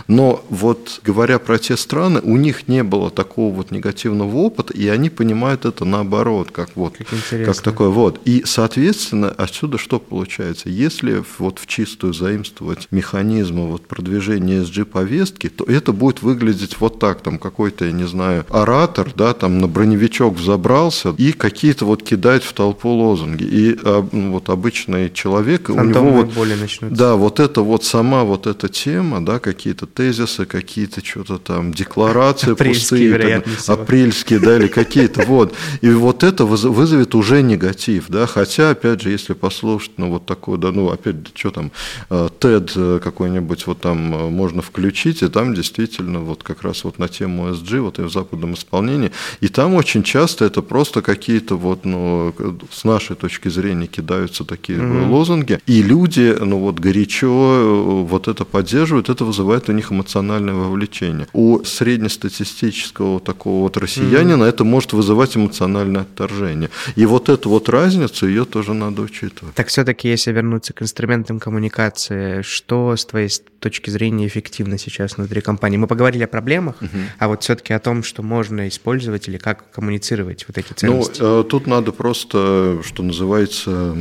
Но вот говоря про те страны, у них не было такого вот негативного опыта, и они понимают это наоборот, как вот, как, как такое вот. И, соответственно, отсюда что получается? Если вот в чистую заимствовать механизмы вот продвижения SG-повестки, то это будет выглядеть вот так, там какой-то, я не знаю, оратор, да, там на броневичок взобрался и какие-то вот кидает в толпу лозунги. И а, ну, вот обычный человек,
Фантомные у него вот,
да, вот это вот сама вот эта тема, да, какие-то тезисы, какие-то что-то там декларации
апрельские,
пустые, там, апрельские, да, или какие-то, вот. И вот это вызовет уже негатив, да, хотя, опять же, если послушать, ну, вот такой, да, ну, опять, что там, TED э, какой-нибудь вот там э, можно включить, и там действительно вот как раз вот на тему SG, вот и в западном исполнении, и там очень часто это просто какие-то вот, ну, с нашей точки зрения кидаются такие mm-hmm. лозунги, и люди, ну, вот горячо э, вот это поддерживают, это вызывает у них эмоциональное вовлечение. У среднестатистического такого вот россиянина mm-hmm. это может вызывать эмоциональное отторжение. И вот эту вот разницу ее тоже надо учитывать.
Так все-таки, если вернуться к инструментам коммуникации, что с твоей точки зрения эффективно сейчас внутри компании? Мы поговорили о проблемах, угу. а вот все-таки о том, что можно использовать или как коммуницировать вот эти ценности.
Ну, э, тут надо просто, что называется,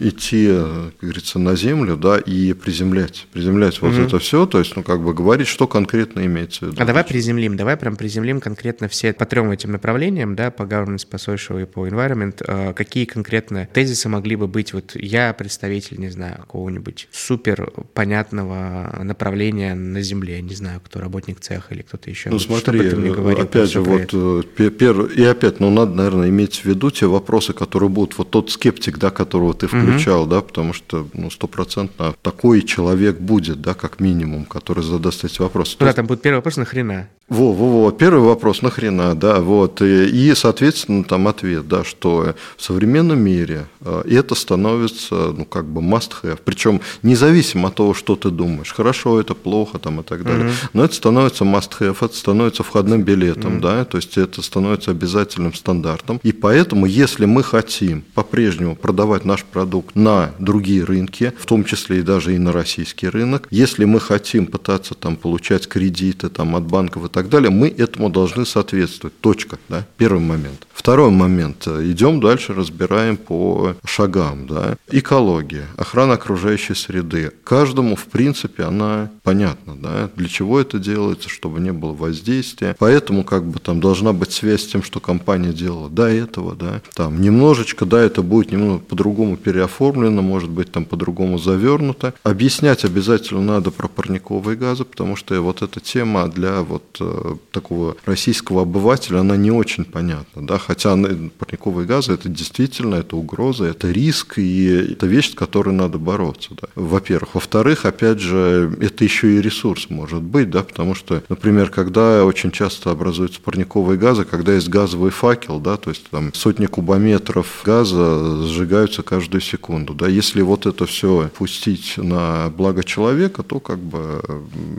идти, как говорится, на землю, да, и приземлять. Приземлять вот угу. это все, то есть, ну, как бы говорить, что конкретно имеется в виду.
А давай приземлим, давай прям приземлим конкретно все по трем этим направлениям, да, по governance, по social и по environment, э, какие конкретно тезисы могли бы быть, вот я представитель, не знаю, какого-нибудь супер понятного направления на Земле, не знаю, кто работник цеха или кто-то еще.
Ну вот, смотри, ты мне говорил, опять же, вот э, первый, и опять, ну надо, наверное, иметь в виду те вопросы, которые будут, вот тот скептик, да, которого ты включал, угу. да, потому что, ну, стопроцентно такой человек будет, да, как минимум, который задаст эти вопросы.
Ну, да, там будет первый вопрос, нахрена?
Во, во, во. Первый вопрос, нахрена, да, вот. И, соответственно, там ответ, да, что в современном мире э, это становится, ну, как бы must-have. Причем независимо от того, что ты думаешь, хорошо это, плохо там и так далее. Mm-hmm. Но это становится must-have, это становится входным билетом, mm-hmm. да, то есть это становится обязательным стандартом. И поэтому, если мы хотим по-прежнему продавать наш продукт на другие рынки, в том числе и даже и на российский рынок, если мы хотим пытаться там получать кредиты там от банков и так далее, мы этому должны соответствовать. Точка. Да? Первый момент. Второй момент. Идем дальше, разбираем по шагам. Да? Экология, охрана окружающей среды. Каждому, в принципе, она понятна. Да? Для чего это делается, чтобы не было воздействия. Поэтому как бы там должна быть связь с тем, что компания делала до этого. Да? Там немножечко, да, это будет немного по-другому переоформлено, может быть, там по-другому завернуто. Объяснять обязательно надо про парниковые газы, потому что вот эта тема для вот э, такого российского обывателя, она не очень понятна, да, хотя парниковые газы это действительно, это угроза, это риск, и это вещь, с которой надо бороться, да. во-первых. Во-вторых, опять же, это еще и ресурс может быть, да, потому что, например, когда очень часто образуются парниковые газы, когда есть газовый факел, да, то есть там сотни кубометров газа сжигаются каждую секунду, да, если вот это все пустить на благо человека, то как бы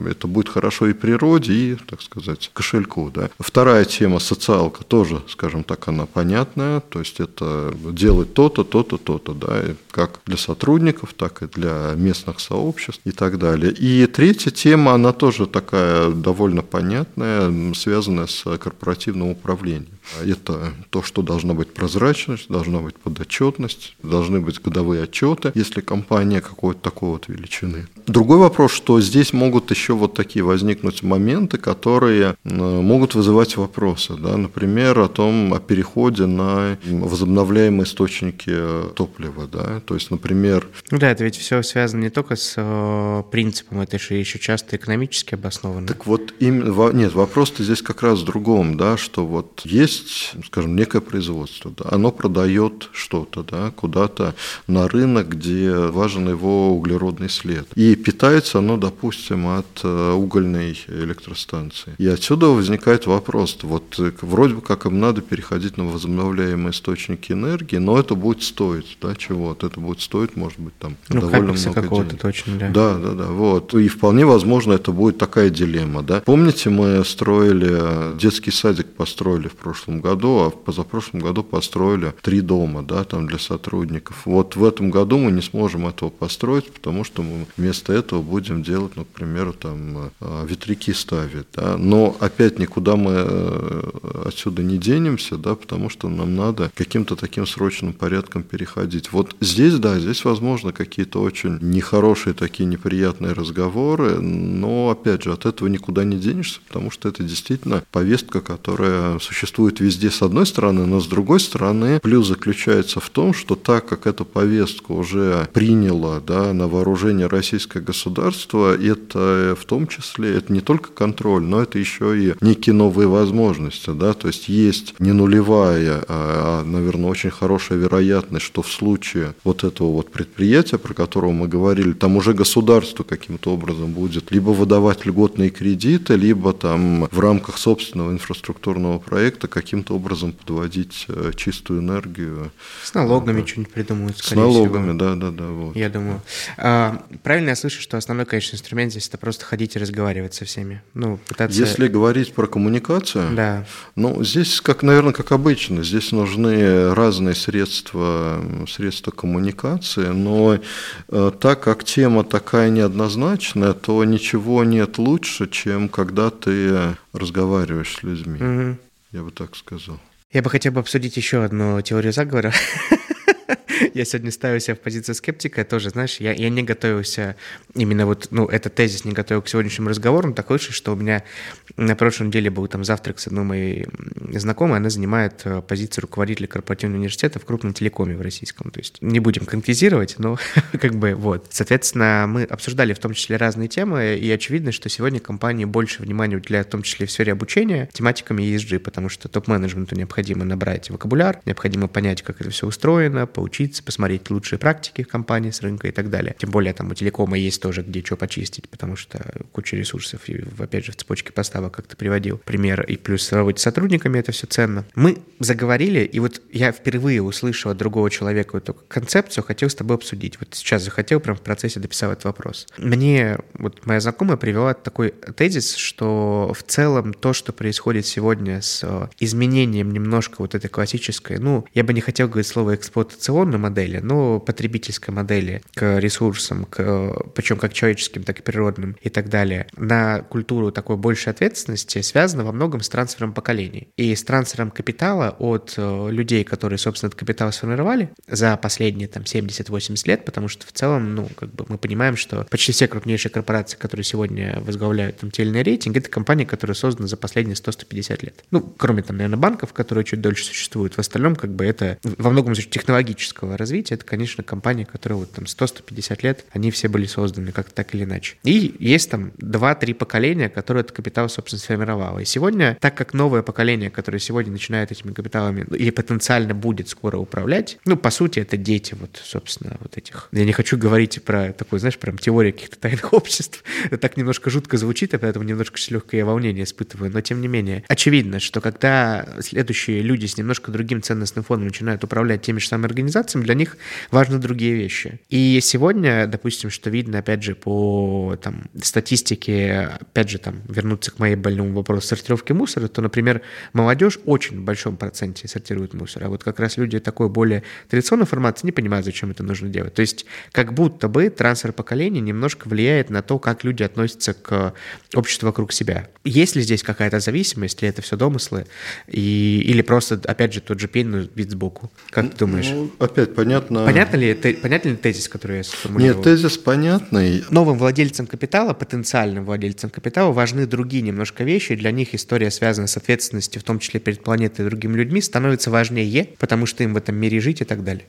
это будет хорошо и природе, и, так сказать, кошельку, да. Вторая тема, социалка, тоже, скажем так, она понятная, то есть это делать то-то, то-то, то-то, да, как для сотрудников, так и для местных сообществ и так далее. И третья тема, она тоже такая довольно понятная, связанная с корпоративным управлением. Это то, что должна быть прозрачность, должна быть подотчетность, должны быть годовые отчеты, если компания какой-то такой вот величины. Другой вопрос, что здесь могут еще вот такие возникнуть моменты, которые э, могут вызывать вопросы. Да? Например, о том, о переходе на возобновляемые источники топлива. Да? То есть, например...
Ну да, это ведь все связано не только с э, принципом, это же еще часто экономически обосновано.
Так вот, им, нет, вопрос-то здесь как раз в другом, да, что вот есть есть, скажем, некое производство, да, оно продает что-то да, куда-то на рынок, где важен его углеродный след. И питается оно, допустим, от э, угольной электростанции. И отсюда возникает вопрос, вот э, вроде бы как им надо переходить на возобновляемые источники энергии, но это будет стоить, да, чего-то, это будет стоить, может быть, там
ну, довольно много денег. точно, да.
Да, да, да, вот. И вполне возможно, это будет такая дилемма, да. Помните, мы строили, детский садик построили в прошлом прошлом году, а в позапрошлом году построили три дома да, там для сотрудников. Вот в этом году мы не сможем этого построить, потому что мы вместо этого будем делать, ну, к примеру, там э, ветряки ставить. Да. Но опять никуда мы э, отсюда не денемся, да, потому что нам надо каким-то таким срочным порядком переходить. Вот здесь, да, здесь, возможно, какие-то очень нехорошие такие неприятные разговоры, но, опять же, от этого никуда не денешься, потому что это действительно повестка, которая существует существует везде с одной стороны, но с другой стороны плюс заключается в том, что так как эту повестку уже приняло да, на вооружение российское государство, это в том числе, это не только контроль, но это еще и некие новые возможности. Да? То есть есть не нулевая, а, а, наверное, очень хорошая вероятность, что в случае вот этого вот предприятия, про которого мы говорили, там уже государство каким-то образом будет либо выдавать льготные кредиты, либо там в рамках собственного инфраструктурного проекта каким-то образом подводить э, чистую энергию.
С налогами да. что-нибудь придумают,
С налогами, всего. да, да, да. Вот.
Я думаю. А, правильно я слышу, что основной, конечно, инструмент здесь это просто ходить и разговаривать со всеми. Ну,
пытаться... Если говорить про коммуникацию,
да.
ну, здесь, как, наверное, как обычно, здесь нужны разные средства, средства коммуникации, но э, так как тема такая неоднозначная, то ничего нет лучше, чем когда ты разговариваешь с людьми. Угу я бы так сказал.
Я бы хотел бы обсудить еще одну теорию заговора. [LAUGHS] [LAUGHS] я сегодня ставил себя в позицию скептика, тоже, знаешь, я, я не готовился, именно вот, ну, этот тезис не готовил к сегодняшнему разговору, но так вышло, что у меня на прошлом деле был там завтрак с одной моей знакомой, она занимает э, позицию руководителя корпоративного университета в крупном телекоме в российском, то есть не будем конкретизировать, но [LAUGHS] как бы вот. Соответственно, мы обсуждали в том числе разные темы, и очевидно, что сегодня компании больше внимания уделяют в том числе в сфере обучения тематиками ESG, потому что топ-менеджменту необходимо набрать вокабуляр, необходимо понять, как это все устроено, поучиться, посмотреть лучшие практики в компании с рынка и так далее. Тем более там у телекома есть тоже где что почистить, потому что куча ресурсов, и опять же в цепочке поставок, как ты приводил пример, и плюс работать с сотрудниками, это все ценно. Мы заговорили, и вот я впервые услышал от другого человека эту концепцию, хотел с тобой обсудить. Вот сейчас захотел, прям в процессе дописал этот вопрос. Мне вот моя знакомая привела такой тезис, что в целом то, что происходит сегодня с изменением немножко вот этой классической, ну, я бы не хотел говорить слово эксплуатационной модели, но потребительской модели к ресурсам, к, причем как человеческим, так и природным и так далее, на культуру такой большей ответственности связано во многом с трансфером поколений. И с трансфером капитала от э, людей, которые, собственно, этот капитал сформировали за последние там 70-80 лет, потому что в целом, ну, как бы мы понимаем, что почти все крупнейшие корпорации, которые сегодня возглавляют там те или рейтинги, это компании, которые созданы за последние 100-150 лет. Ну, кроме там, наверное, банков, которые чуть дольше существуют. В остальном, как бы это во многом технологического технологического развития, это, конечно, компании, которые вот там 100-150 лет, они все были созданы как-то так или иначе. И есть там 2-3 поколения, которые этот капитал, собственно, сформировало. И сегодня, так как новое поколение, которое сегодня начинает этими капиталами и потенциально будет скоро управлять, ну, по сути, это дети вот, собственно, вот этих. Я не хочу говорить про такой, знаешь, прям теорию каких-то тайных [LAUGHS] обществ. Это так немножко жутко звучит, а поэтому немножко легкое волнение испытываю. Но, тем не менее, очевидно, что когда следующие люди с немножко другим ценностным фондом начинают управлять теми же самыми организациями, для них важны другие вещи. И сегодня, допустим, что видно, опять же, по там, статистике, опять же, там, вернуться к моей больному вопросу сортировки мусора, то, например, молодежь очень в большом проценте сортирует мусор, а вот как раз люди такой более традиционной формации не понимают, зачем это нужно делать. То есть как будто бы трансфер поколений немножко влияет на то, как люди относятся к обществу вокруг себя. Есть ли здесь какая-то зависимость, или это все домыслы, и, или просто, опять же, тот же пень, но вид сбоку? Как ты думаешь? Ну,
опять понятно.
Понятно ли, понятен ли тезис, который я сформулировал?
Нет, тезис понятный.
Новым владельцам капитала, потенциальным владельцам капитала важны другие немножко вещи. Для них история связана с ответственностью, в том числе перед планетой и другими людьми, становится важнее, потому что им в этом мире жить и так далее.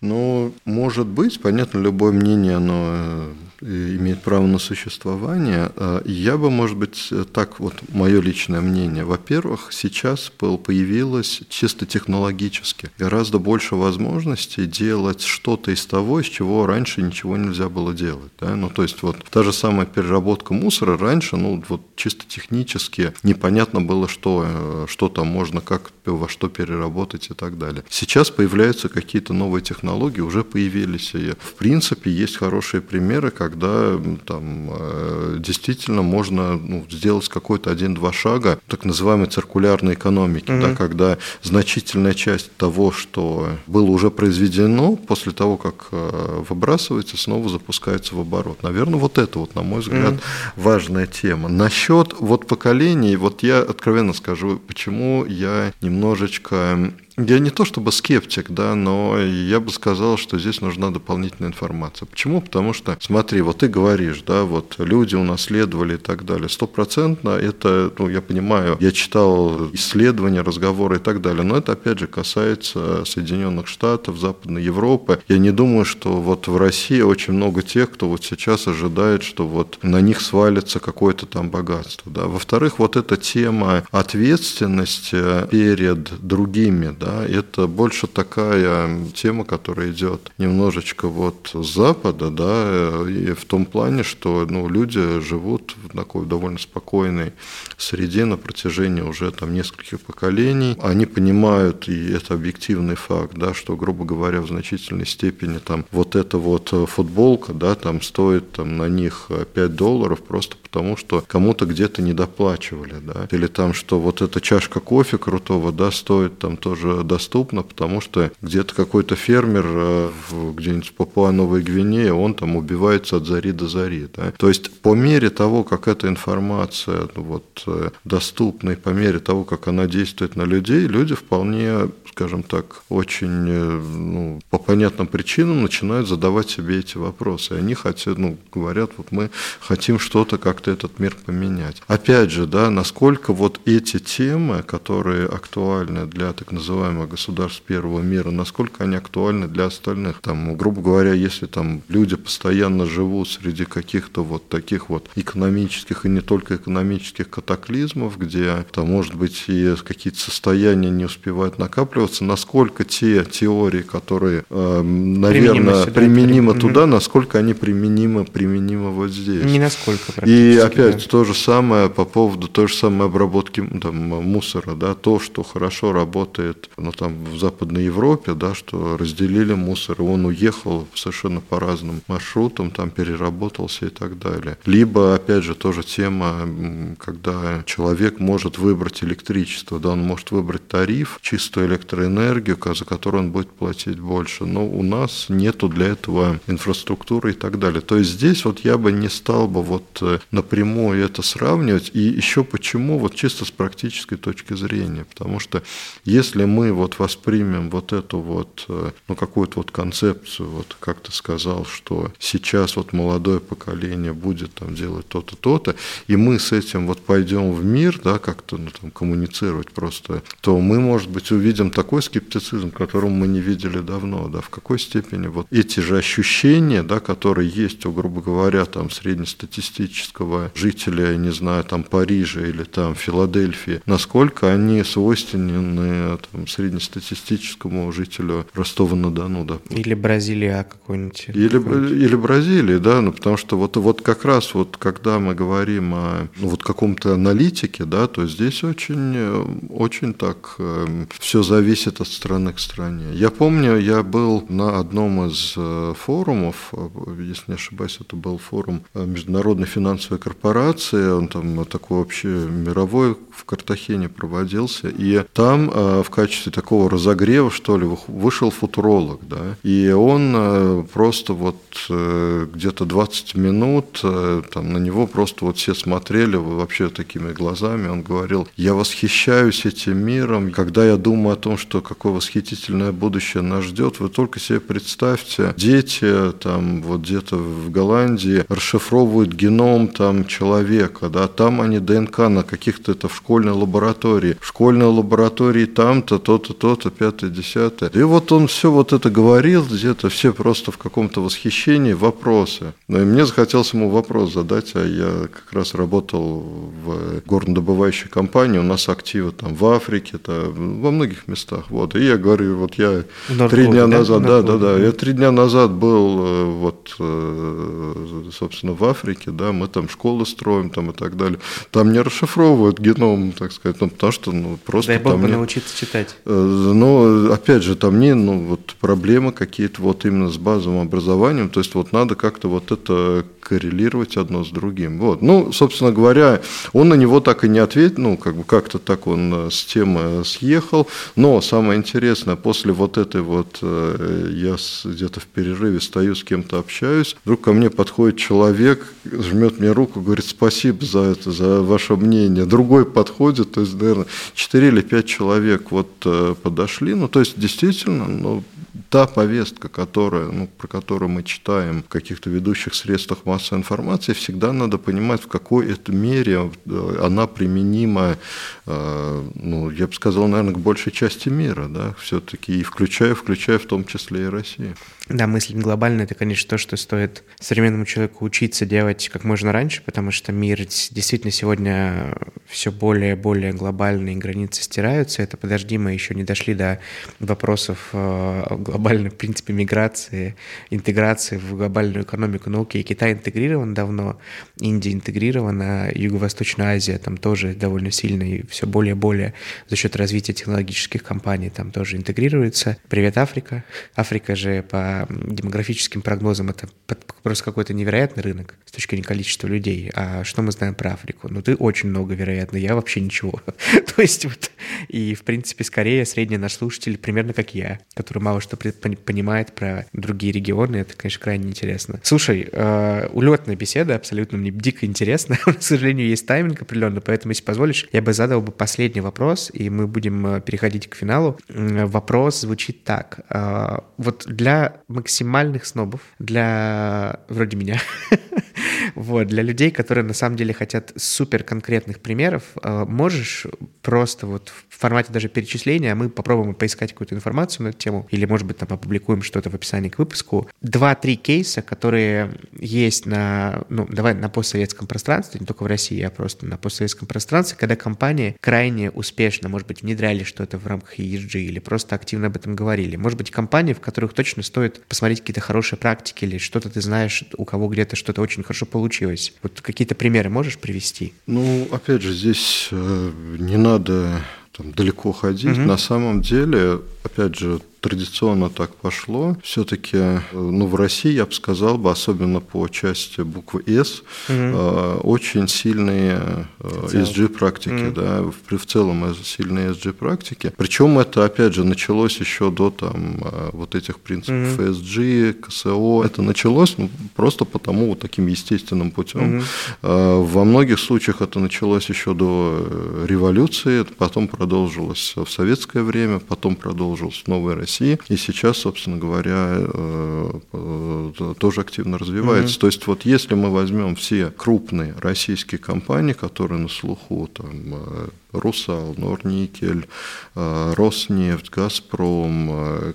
Ну, может быть, понятно, любое мнение, оно э, имеет право на существование. А я бы, может быть, так вот, мое личное мнение. Во-первых, сейчас появилось чисто технологически гораздо больше возможностей делать что-то из того, из чего раньше ничего нельзя было делать. Да? Ну, то есть вот та же самая переработка мусора раньше, ну, вот чисто технически непонятно было, что, э, что там можно, как, во что переработать и так далее. Сейчас появляются какие-то новые технологии, уже появились. И, в принципе, есть хорошие примеры, когда там э, действительно можно ну, сделать какой-то один-два шага так называемой циркулярной экономики, mm-hmm. да, когда значительная часть того, что было уже произведено, после того, как э, выбрасывается, снова запускается в оборот. Наверное, вот это вот, на мой взгляд, mm-hmm. важная тема. Насчет вот поколений, вот я откровенно скажу, почему я немножечко я не то чтобы скептик, да, но я бы сказал, что здесь нужна дополнительная информация. Почему? Потому что, смотри, вот ты говоришь, да, вот люди унаследовали и так далее. Стопроцентно это, ну, я понимаю, я читал исследования, разговоры и так далее, но это, опять же, касается Соединенных Штатов, Западной Европы. Я не думаю, что вот в России очень много тех, кто вот сейчас ожидает, что вот на них свалится какое-то там богатство, да. Во-вторых, вот эта тема ответственности перед другими, да, это больше такая тема, которая идет немножечко вот с запада, да, и в том плане, что ну, люди живут в такой довольно спокойной среде на протяжении уже там нескольких поколений. Они понимают, и это объективный факт, да, что, грубо говоря, в значительной степени там вот эта вот футболка, да, там стоит там на них 5 долларов просто потому, что кому-то где-то недоплачивали, да, или там, что вот эта чашка кофе крутого, да, стоит там тоже доступно, потому что где-то какой-то фермер э, где-нибудь в Папуа-Новой Гвинее, он там убивается от зари до зари, да. То есть по мере того, как эта информация ну, вот, э, доступна, и по мере того, как она действует на людей, люди вполне скажем так, очень э, ну, по понятным причинам начинают задавать себе эти вопросы. И они хотят, ну, говорят, вот мы хотим что-то, как-то этот мир поменять. Опять же, да, насколько вот эти темы, которые актуальны для так называемых государств первого мира, насколько они актуальны для остальных. Там, грубо говоря, если там люди постоянно живут среди каких-то вот таких вот экономических и не только экономических катаклизмов, где там, может быть, и какие-то состояния не успевают накапливать, ориентироваться, насколько те теории, которые, э, наверное, сюда, применимы туда, насколько они применимы, применимы вот здесь.
Не насколько
И опять да. то же самое по поводу той же самой обработки там, мусора, да, то, что хорошо работает ну, там, в Западной Европе, да, что разделили мусор, и он уехал совершенно по разным маршрутам, там переработался и так далее. Либо, опять же, тоже тема, когда человек может выбрать электричество, да, он может выбрать тариф, чистую электроэнергию, электроэнергию, за которую он будет платить больше. Но у нас нету для этого инфраструктуры и так далее. То есть здесь вот я бы не стал бы вот э, напрямую это сравнивать. И еще почему, вот чисто с практической точки зрения. Потому что если мы вот воспримем вот эту вот, э, ну, какую-то вот концепцию, вот как ты сказал, что сейчас вот молодое поколение будет там делать то-то, то-то, и мы с этим вот пойдем в мир, да, как-то ну, там, коммуницировать просто, то мы, может быть, увидим такой скептицизм, которого мы не видели давно, да, в какой степени вот эти же ощущения, да, которые есть у, грубо говоря, там, среднестатистического жителя, не знаю, там, Парижа или там Филадельфии, насколько они свойственны там, среднестатистическому жителю Ростова-на-Дону, да.
Или Бразилия какой-нибудь.
Или, какой или Бразилии, да, ну, потому что вот, вот как раз вот когда мы говорим о ну, вот каком-то аналитике, да, то здесь очень, очень так э, все зависит от страны к стране. Я помню, я был на одном из э, форумов, э, если не ошибаюсь, это был форум Международной финансовой корпорации, он там такой вообще мировой в Картахене проводился, и там в качестве такого разогрева, что ли, вышел футуролог, да, и он просто вот где-то 20 минут, там на него просто вот все смотрели вообще такими глазами, он говорил, я восхищаюсь этим миром, когда я думаю о том, что какое восхитительное будущее нас ждет, вы только себе представьте, дети там вот где-то в Голландии расшифровывают геном там человека, да, там они ДНК на каких-то это в школьной лаборатории, в школьной лаборатории там-то, то-то, то-то, пятое, десятое. И вот он все вот это говорил, где-то все просто в каком-то восхищении, вопросы. Но и мне захотелось ему вопрос задать, а я как раз работал в горнодобывающей компании, у нас активы там в Африке, -то, во многих местах. Вот. И я говорю, вот я три дня назад, да, да, да, я три дня назад был э, вот, э, собственно, в Африке, да, мы там школы строим там и так далее. Там не расшифровывают геном, так сказать, ну, потому что ну, просто
Дай бог
там
бы научиться читать.
Э, но, опять же, там не, ну, вот проблемы какие-то вот именно с базовым образованием, то есть вот надо как-то вот это коррелировать одно с другим. Вот. Ну, собственно говоря, он на него так и не ответил, ну, как бы как-то так он с темы съехал, но самое интересное, после вот этой вот, э, я где-то в перерыве стою, с кем-то общаюсь, вдруг ко мне подходит человек, жмет мне руку, говорит, спасибо за это, за ваше мнение. Другой подходит, то есть, наверное, 4 или 5 человек вот э, подошли, ну, то есть, действительно, ну, та повестка, которая, ну, про которую мы читаем в каких-то ведущих средствах массовой информации, всегда надо понимать, в какой это мере э, она применима, э, ну, я бы сказал, наверное, к большей части мира, да, все-таки, и включая, включая в том числе и Россию.
Да, мыслить глобально – это, конечно, то, что стоит современному человеку учиться делать как можно раньше, потому что мир действительно сегодня все более и более глобальные границы стираются. Это подожди, мы еще не дошли до вопросов э, глобальной, в принципе, миграции, интеграции в глобальную экономику науки. И Китай интегрирован давно, Индия интегрирована, Юго-Восточная Азия там тоже довольно сильно и все более и более за счет развития технологических компаний там тоже интегрируется. Привет, Африка. Африка же по демографическим прогнозам это просто какой-то невероятный рынок с точки зрения количества людей. А что мы знаем про Африку? Ну, ты очень много, вероятно, я вообще ничего. [LAUGHS] То есть вот, и, в принципе, скорее средний наш слушатель примерно как я, который мало что понимает про другие регионы. Это, конечно, крайне интересно. Слушай, э, улетная беседа, абсолютно мне дико интересно. [LAUGHS] К сожалению, есть тайминг определенно, поэтому, если позволишь, я бы задал бы последний вопрос, и мы будем э, переходить к финалу. Вопрос звучит так. Э, вот для максимальных снобов, для вроде меня, [LAUGHS] вот, для людей, которые на самом деле хотят супер конкретных примеров, э, можешь просто вот формате даже перечисления, мы попробуем поискать какую-то информацию на эту тему, или, может быть, там опубликуем что-то в описании к выпуску. Два-три кейса, которые есть на, ну, давай на постсоветском пространстве, не только в России, а просто на постсоветском пространстве, когда компании крайне успешно, может быть, внедряли что-то в рамках ESG или просто активно об этом говорили. Может быть, компании, в которых точно стоит посмотреть какие-то хорошие практики или что-то ты знаешь, у кого где-то что-то очень хорошо получилось. Вот какие-то примеры можешь привести?
Ну, опять же, здесь э, не надо там, далеко ходить. Угу. На самом деле, опять же, традиционно так пошло. Все-таки ну, в России, я бы сказал, бы, особенно по части буквы «С», угу. очень сильные ESG-практики, угу. да, в, в целом сильные ESG-практики. Причем это, опять же, началось еще до там, вот этих принципов угу. ESG, КСО. Это началось ну, просто потому, вот таким естественным путем. Угу. Во многих случаях это началось еще до э, революции, потом продолжилось в советское время, потом продолжилось в Новой России, и сейчас, собственно говоря, э, э, тоже активно развивается. Угу. То есть вот если мы возьмем все крупные российские компании, которые на слуху, там, Русал, Норникель, э, Роснефть, Газпром, э,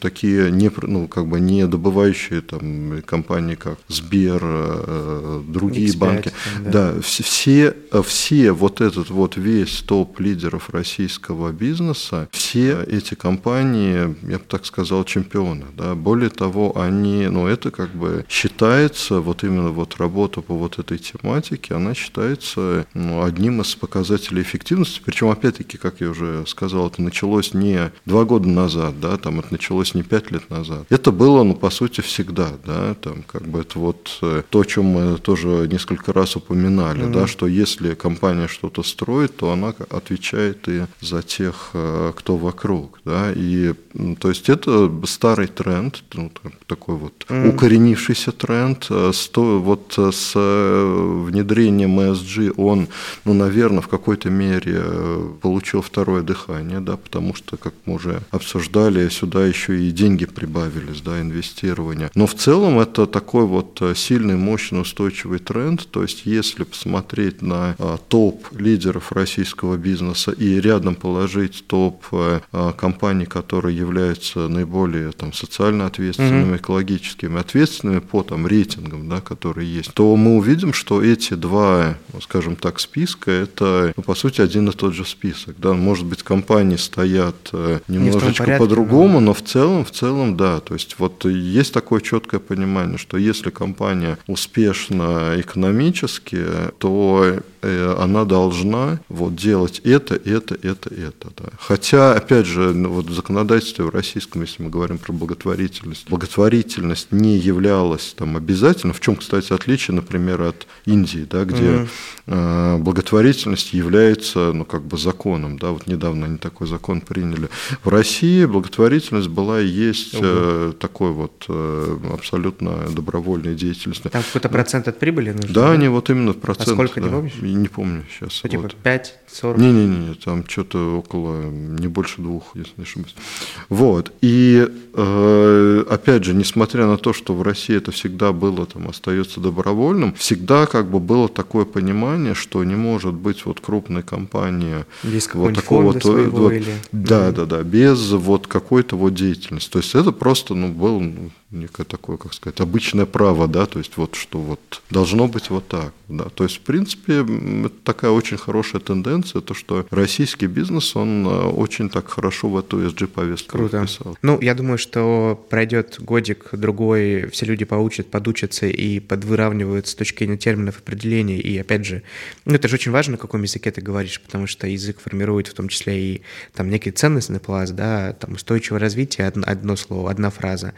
такие не, ну, как бы не добывающие там компании, как Сбер, э, другие X5, банки. Да, да все, все вот этот вот весь топ лидеров российского бизнеса, все эти компании, я бы так сказал, чемпионы. Да. Более того, они, ну это как бы считается, вот именно вот работа по вот этой тематике, она считается ну, одним из показателей эффективности эффективности, причем, опять-таки, как я уже сказал, это началось не два года назад, да, там это началось не пять лет назад. Это было, ну, по сути, всегда, да, там, как бы это вот э, то, о чем мы тоже несколько раз упоминали, mm-hmm. да, что если компания что-то строит, то она отвечает и за тех, э, кто вокруг, да, и, то есть это старый тренд, ну, такой вот mm-hmm. укоренившийся тренд, э, сто, вот с внедрением ESG он, ну, наверное, в какой-то мере мере э, получил второе дыхание, да, потому что, как мы уже обсуждали, сюда еще и деньги прибавились, да, инвестирование. Но в целом это такой вот э, сильный, мощный, устойчивый тренд. То есть, если посмотреть на а, топ лидеров российского бизнеса и рядом положить топ компаний, которые являются наиболее там, социально ответственными, mm-hmm. экологическими ответственными по там, рейтингам, да, которые есть, то мы увидим, что эти два, скажем так, списка, это, ну, по сути, один один и тот же список. Да? Может быть, компании стоят э, немножечко по-другому, но... но в целом, в целом, да. То есть вот есть такое четкое понимание, что если компания успешна экономически, то Э, она должна вот делать это, это, это, это. Да. Хотя, опять же, ну, вот в законодательстве в российском, если мы говорим про благотворительность, благотворительность не являлась там обязательно, в чем, кстати, отличие, например, от Индии, да, где mm-hmm. благотворительность является, ну, как бы законом, да, вот недавно они такой закон приняли. В России благотворительность была и есть mm-hmm. такой вот абсолютно добровольной деятельностью.
Там какой-то процент от прибыли нужно?
Да, они вот именно процент. А
сколько, да. не помнишь?
не помню сейчас.
Ну, типа вот. 5, 40?
Не-не-не, там что-то около, не больше двух, если не ошибаюсь. Вот, и э, опять же, несмотря на то, что в России это всегда было, там, остается добровольным, всегда как бы было такое понимание, что не может быть вот крупной компании
без вот такого вот, вот, или...
да, да, да, без вот какой-то вот деятельности. То есть это просто, ну, был ну, некое такое, как сказать, обычное право, да, то есть вот что вот должно быть вот так, да. То есть, в принципе, это такая очень хорошая тенденция, то, что российский бизнес, он э, очень так хорошо в эту ESG-повестку
Круто. вписал. Ну, я думаю, что пройдет годик-другой, все люди поучат, подучатся и подвыравнивают с точки зрения терминов определений, и опять же, ну, это же очень важно, на каком языке ты говоришь, потому что язык формирует в том числе и там некий ценностный пласт, да, там устойчивое развитие, одно, одно слово, одна фраза,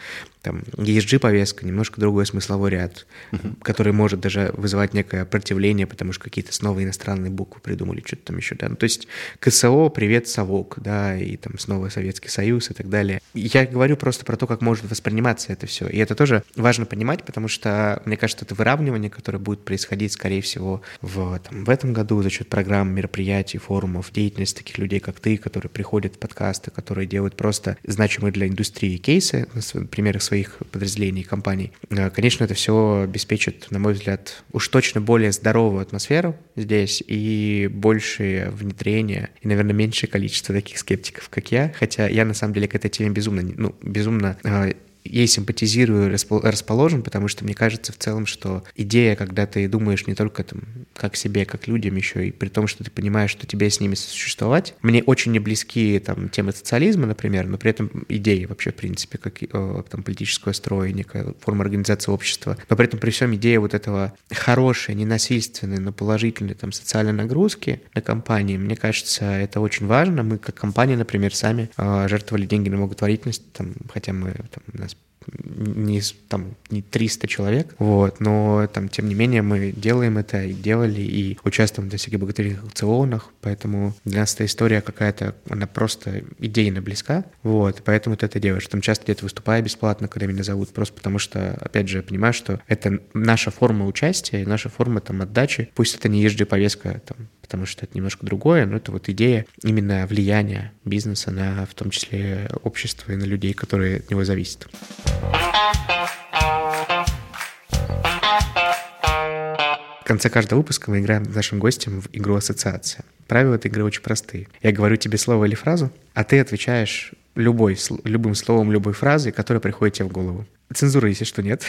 там ESG-повестка, немножко другой смысловой ряд, uh-huh. который может даже вызывать некое противление, потому что какие-то снова иностранные буквы придумали, что-то там еще, да. Ну, то есть КСО, привет, совок, да, и там снова Советский Союз и так далее. Я говорю просто про то, как может восприниматься это все. И это тоже важно понимать, потому что, мне кажется, это выравнивание, которое будет происходить, скорее всего, в, там, в этом году за счет программ, мероприятий, форумов, деятельности таких людей, как ты, которые приходят в подкасты, которые делают просто значимые для индустрии кейсы, на примерах своих подразделений, компаний. Э, конечно, это все обеспечит, на мой взгляд, уж точно более здоровую атмосферу здесь и большее внедрение, и, наверное, меньшее количество таких скептиков, как я. Хотя я, на самом деле, к этой теме безумно, ну, безумно э, ей симпатизирую, расположен, потому что мне кажется в целом, что идея, когда ты думаешь не только там, как себе, как людям еще, и при том, что ты понимаешь, что тебе с ними существовать, мне очень не близки там, темы социализма, например, но при этом идеи вообще, в принципе, как там, политического строя, некая форма организации общества, но при этом при всем идея вот этого хорошей, ненасильственной, но положительной там, социальной нагрузки на компании, мне кажется, это очень важно. Мы как компания, например, сами э, жертвовали деньги на благотворительность, там, хотя мы там, у нас не, там, не 300 человек, вот, но там, тем не менее, мы делаем это и делали, и участвуем в всяких благотворительных аукционах, поэтому для нас эта история какая-то, она просто идейно близка, вот, поэтому ты это делаешь. Там часто где-то выступаю бесплатно, когда меня зовут, просто потому что, опять же, я понимаю, что это наша форма участия, наша форма там отдачи, пусть это не ежедневная там потому что это немножко другое, но это вот идея именно влияния бизнеса на, в том числе, общество и на людей, которые от него зависят. В конце каждого выпуска мы играем с нашим гостем в игру ассоциация. Правила этой игры очень простые. Я говорю тебе слово или фразу, а ты отвечаешь любой, любым словом, любой фразой, которая приходит тебе в голову. Цензура, если что, нет.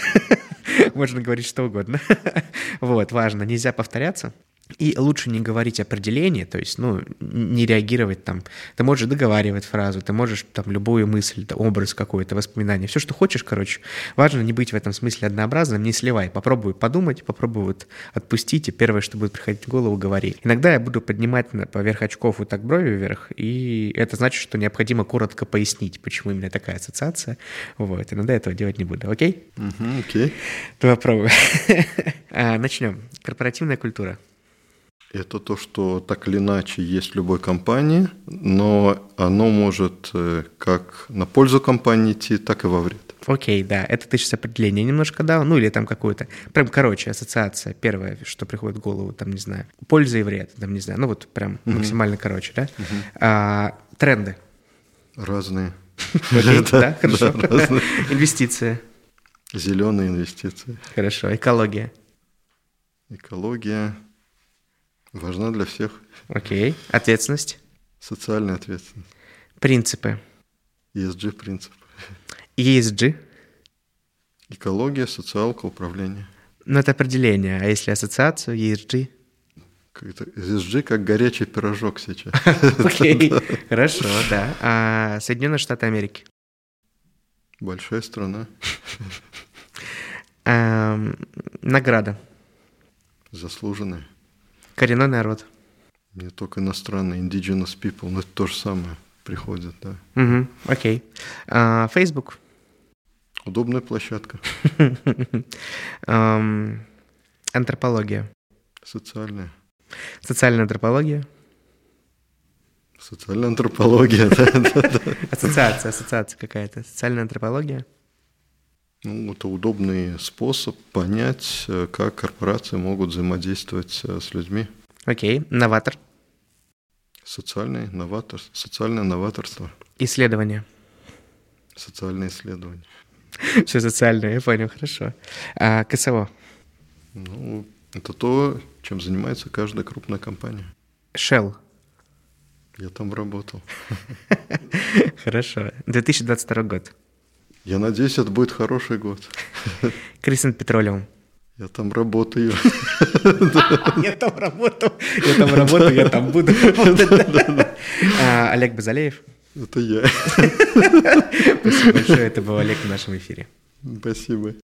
[LAUGHS] Можно говорить что угодно. [LAUGHS] вот, важно, нельзя повторяться. И лучше не говорить определение, то есть, ну, не реагировать там. Ты можешь договаривать фразу, ты можешь там любую мысль, образ какой-то, воспоминание, все, что хочешь, короче. Важно не быть в этом смысле однообразным, не сливай. Попробуй подумать, попробуй вот отпустить, и первое, что будет приходить в голову, говори. Иногда я буду поднимать поверх очков вот так брови вверх, и это значит, что необходимо коротко пояснить, почему именно такая ассоциация. Вот, иногда этого делать не буду, окей?
Угу, окей.
Попробуй. [LAUGHS] А, Начнем. Корпоративная культура.
Это то, что так или иначе есть в любой компании, но оно может э, как на пользу компании идти, так и во вред.
Окей, да, это ты сейчас определение немножко дал, ну или там какое-то, прям короче, ассоциация, первое, что приходит в голову, там, не знаю, польза и вред, там, не знаю, ну вот прям угу. максимально короче, да? Угу. А, тренды.
Разные. [LAUGHS]
Окей, [LAUGHS] да, хорошо. [LAUGHS] Инвестиции.
Зеленые инвестиции.
Хорошо, экология.
Экология. Важна для всех.
Окей. Ответственность?
Социальная ответственность.
Принципы?
ESG принципы.
ESG?
Экология, социалка, управление.
Ну, это определение. А если ассоциацию, ESG?
ESG как горячий пирожок сейчас. [LAUGHS]
Окей, [LAUGHS] хорошо, да. А Соединенные Штаты Америки?
Большая страна.
Награда?
Заслуженная.
Коренной народ.
Не только иностранные, indigenous people, но это то же самое приходит, да.
Угу, окей. А, Facebook?
Удобная площадка. [LAUGHS]
Антропология?
Социальная.
Социальная антропология?
Социальная антропология, [LAUGHS] да.
Ассоциация, ассоциация какая-то. Социальная антропология?
Ну, это удобный способ понять, э, как корпорации могут взаимодействовать э, с людьми.
Окей. Новатор.
Социальный новатор, социальное новаторство.
Исследование.
Социальное исследование. [LAUGHS]
Все социальное, я понял, хорошо. А КСО?
Ну, это то, чем занимается каждая крупная компания.
Shell.
Я там работал. [LAUGHS]
Хорошо. 2022 год.
Я надеюсь, это будет хороший год. [LAUGHS]
Крисен Петролиум.
Я там работаю. [LAUGHS]
Я там работаю. Я там работаю, я там буду [LAUGHS] а, Олег Базалеев.
Это я.
Спасибо большое. Это был Олег в нашем эфире.
Спасибо.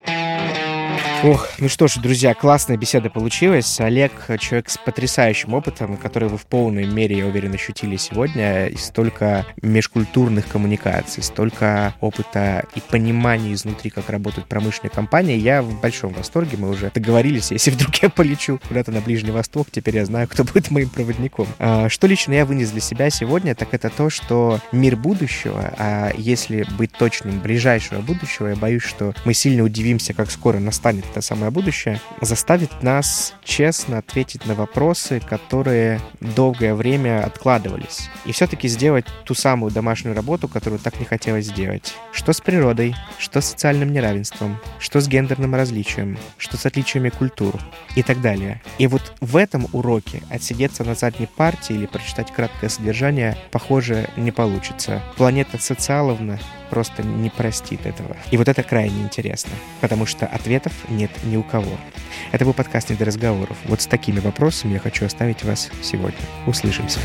Ох, ну что ж, друзья, классная беседа получилась. Олег — человек с потрясающим опытом, который вы в полной мере, я уверен, ощутили сегодня. И столько межкультурных коммуникаций, столько опыта и понимания изнутри, как работают промышленные компании. Я в большом восторге. Мы уже договорились, [LAUGHS] если вдруг я полечу куда-то на Ближний Восток, теперь я знаю, кто будет моим проводником. А, что лично я вынес для себя сегодня, так это то, что мир будущего, а если быть точным, ближайшего будущего, я боюсь, что мы сильно удивимся, как скоро настанет это самое будущее, заставит нас честно ответить на вопросы, которые долгое время откладывались. И все-таки сделать ту самую домашнюю работу, которую так не хотелось сделать. Что с природой, что с социальным неравенством, что с гендерным различием, что с отличиями культур и так далее. И вот в этом уроке отсидеться на задней партии или прочитать краткое содержание, похоже, не получится. Планета Социаловна просто не простит этого. И вот это крайне интересно, потому что ответов нет ни у кого. Это был подкаст «Не до разговоров». Вот с такими вопросами я хочу оставить вас сегодня. Услышимся.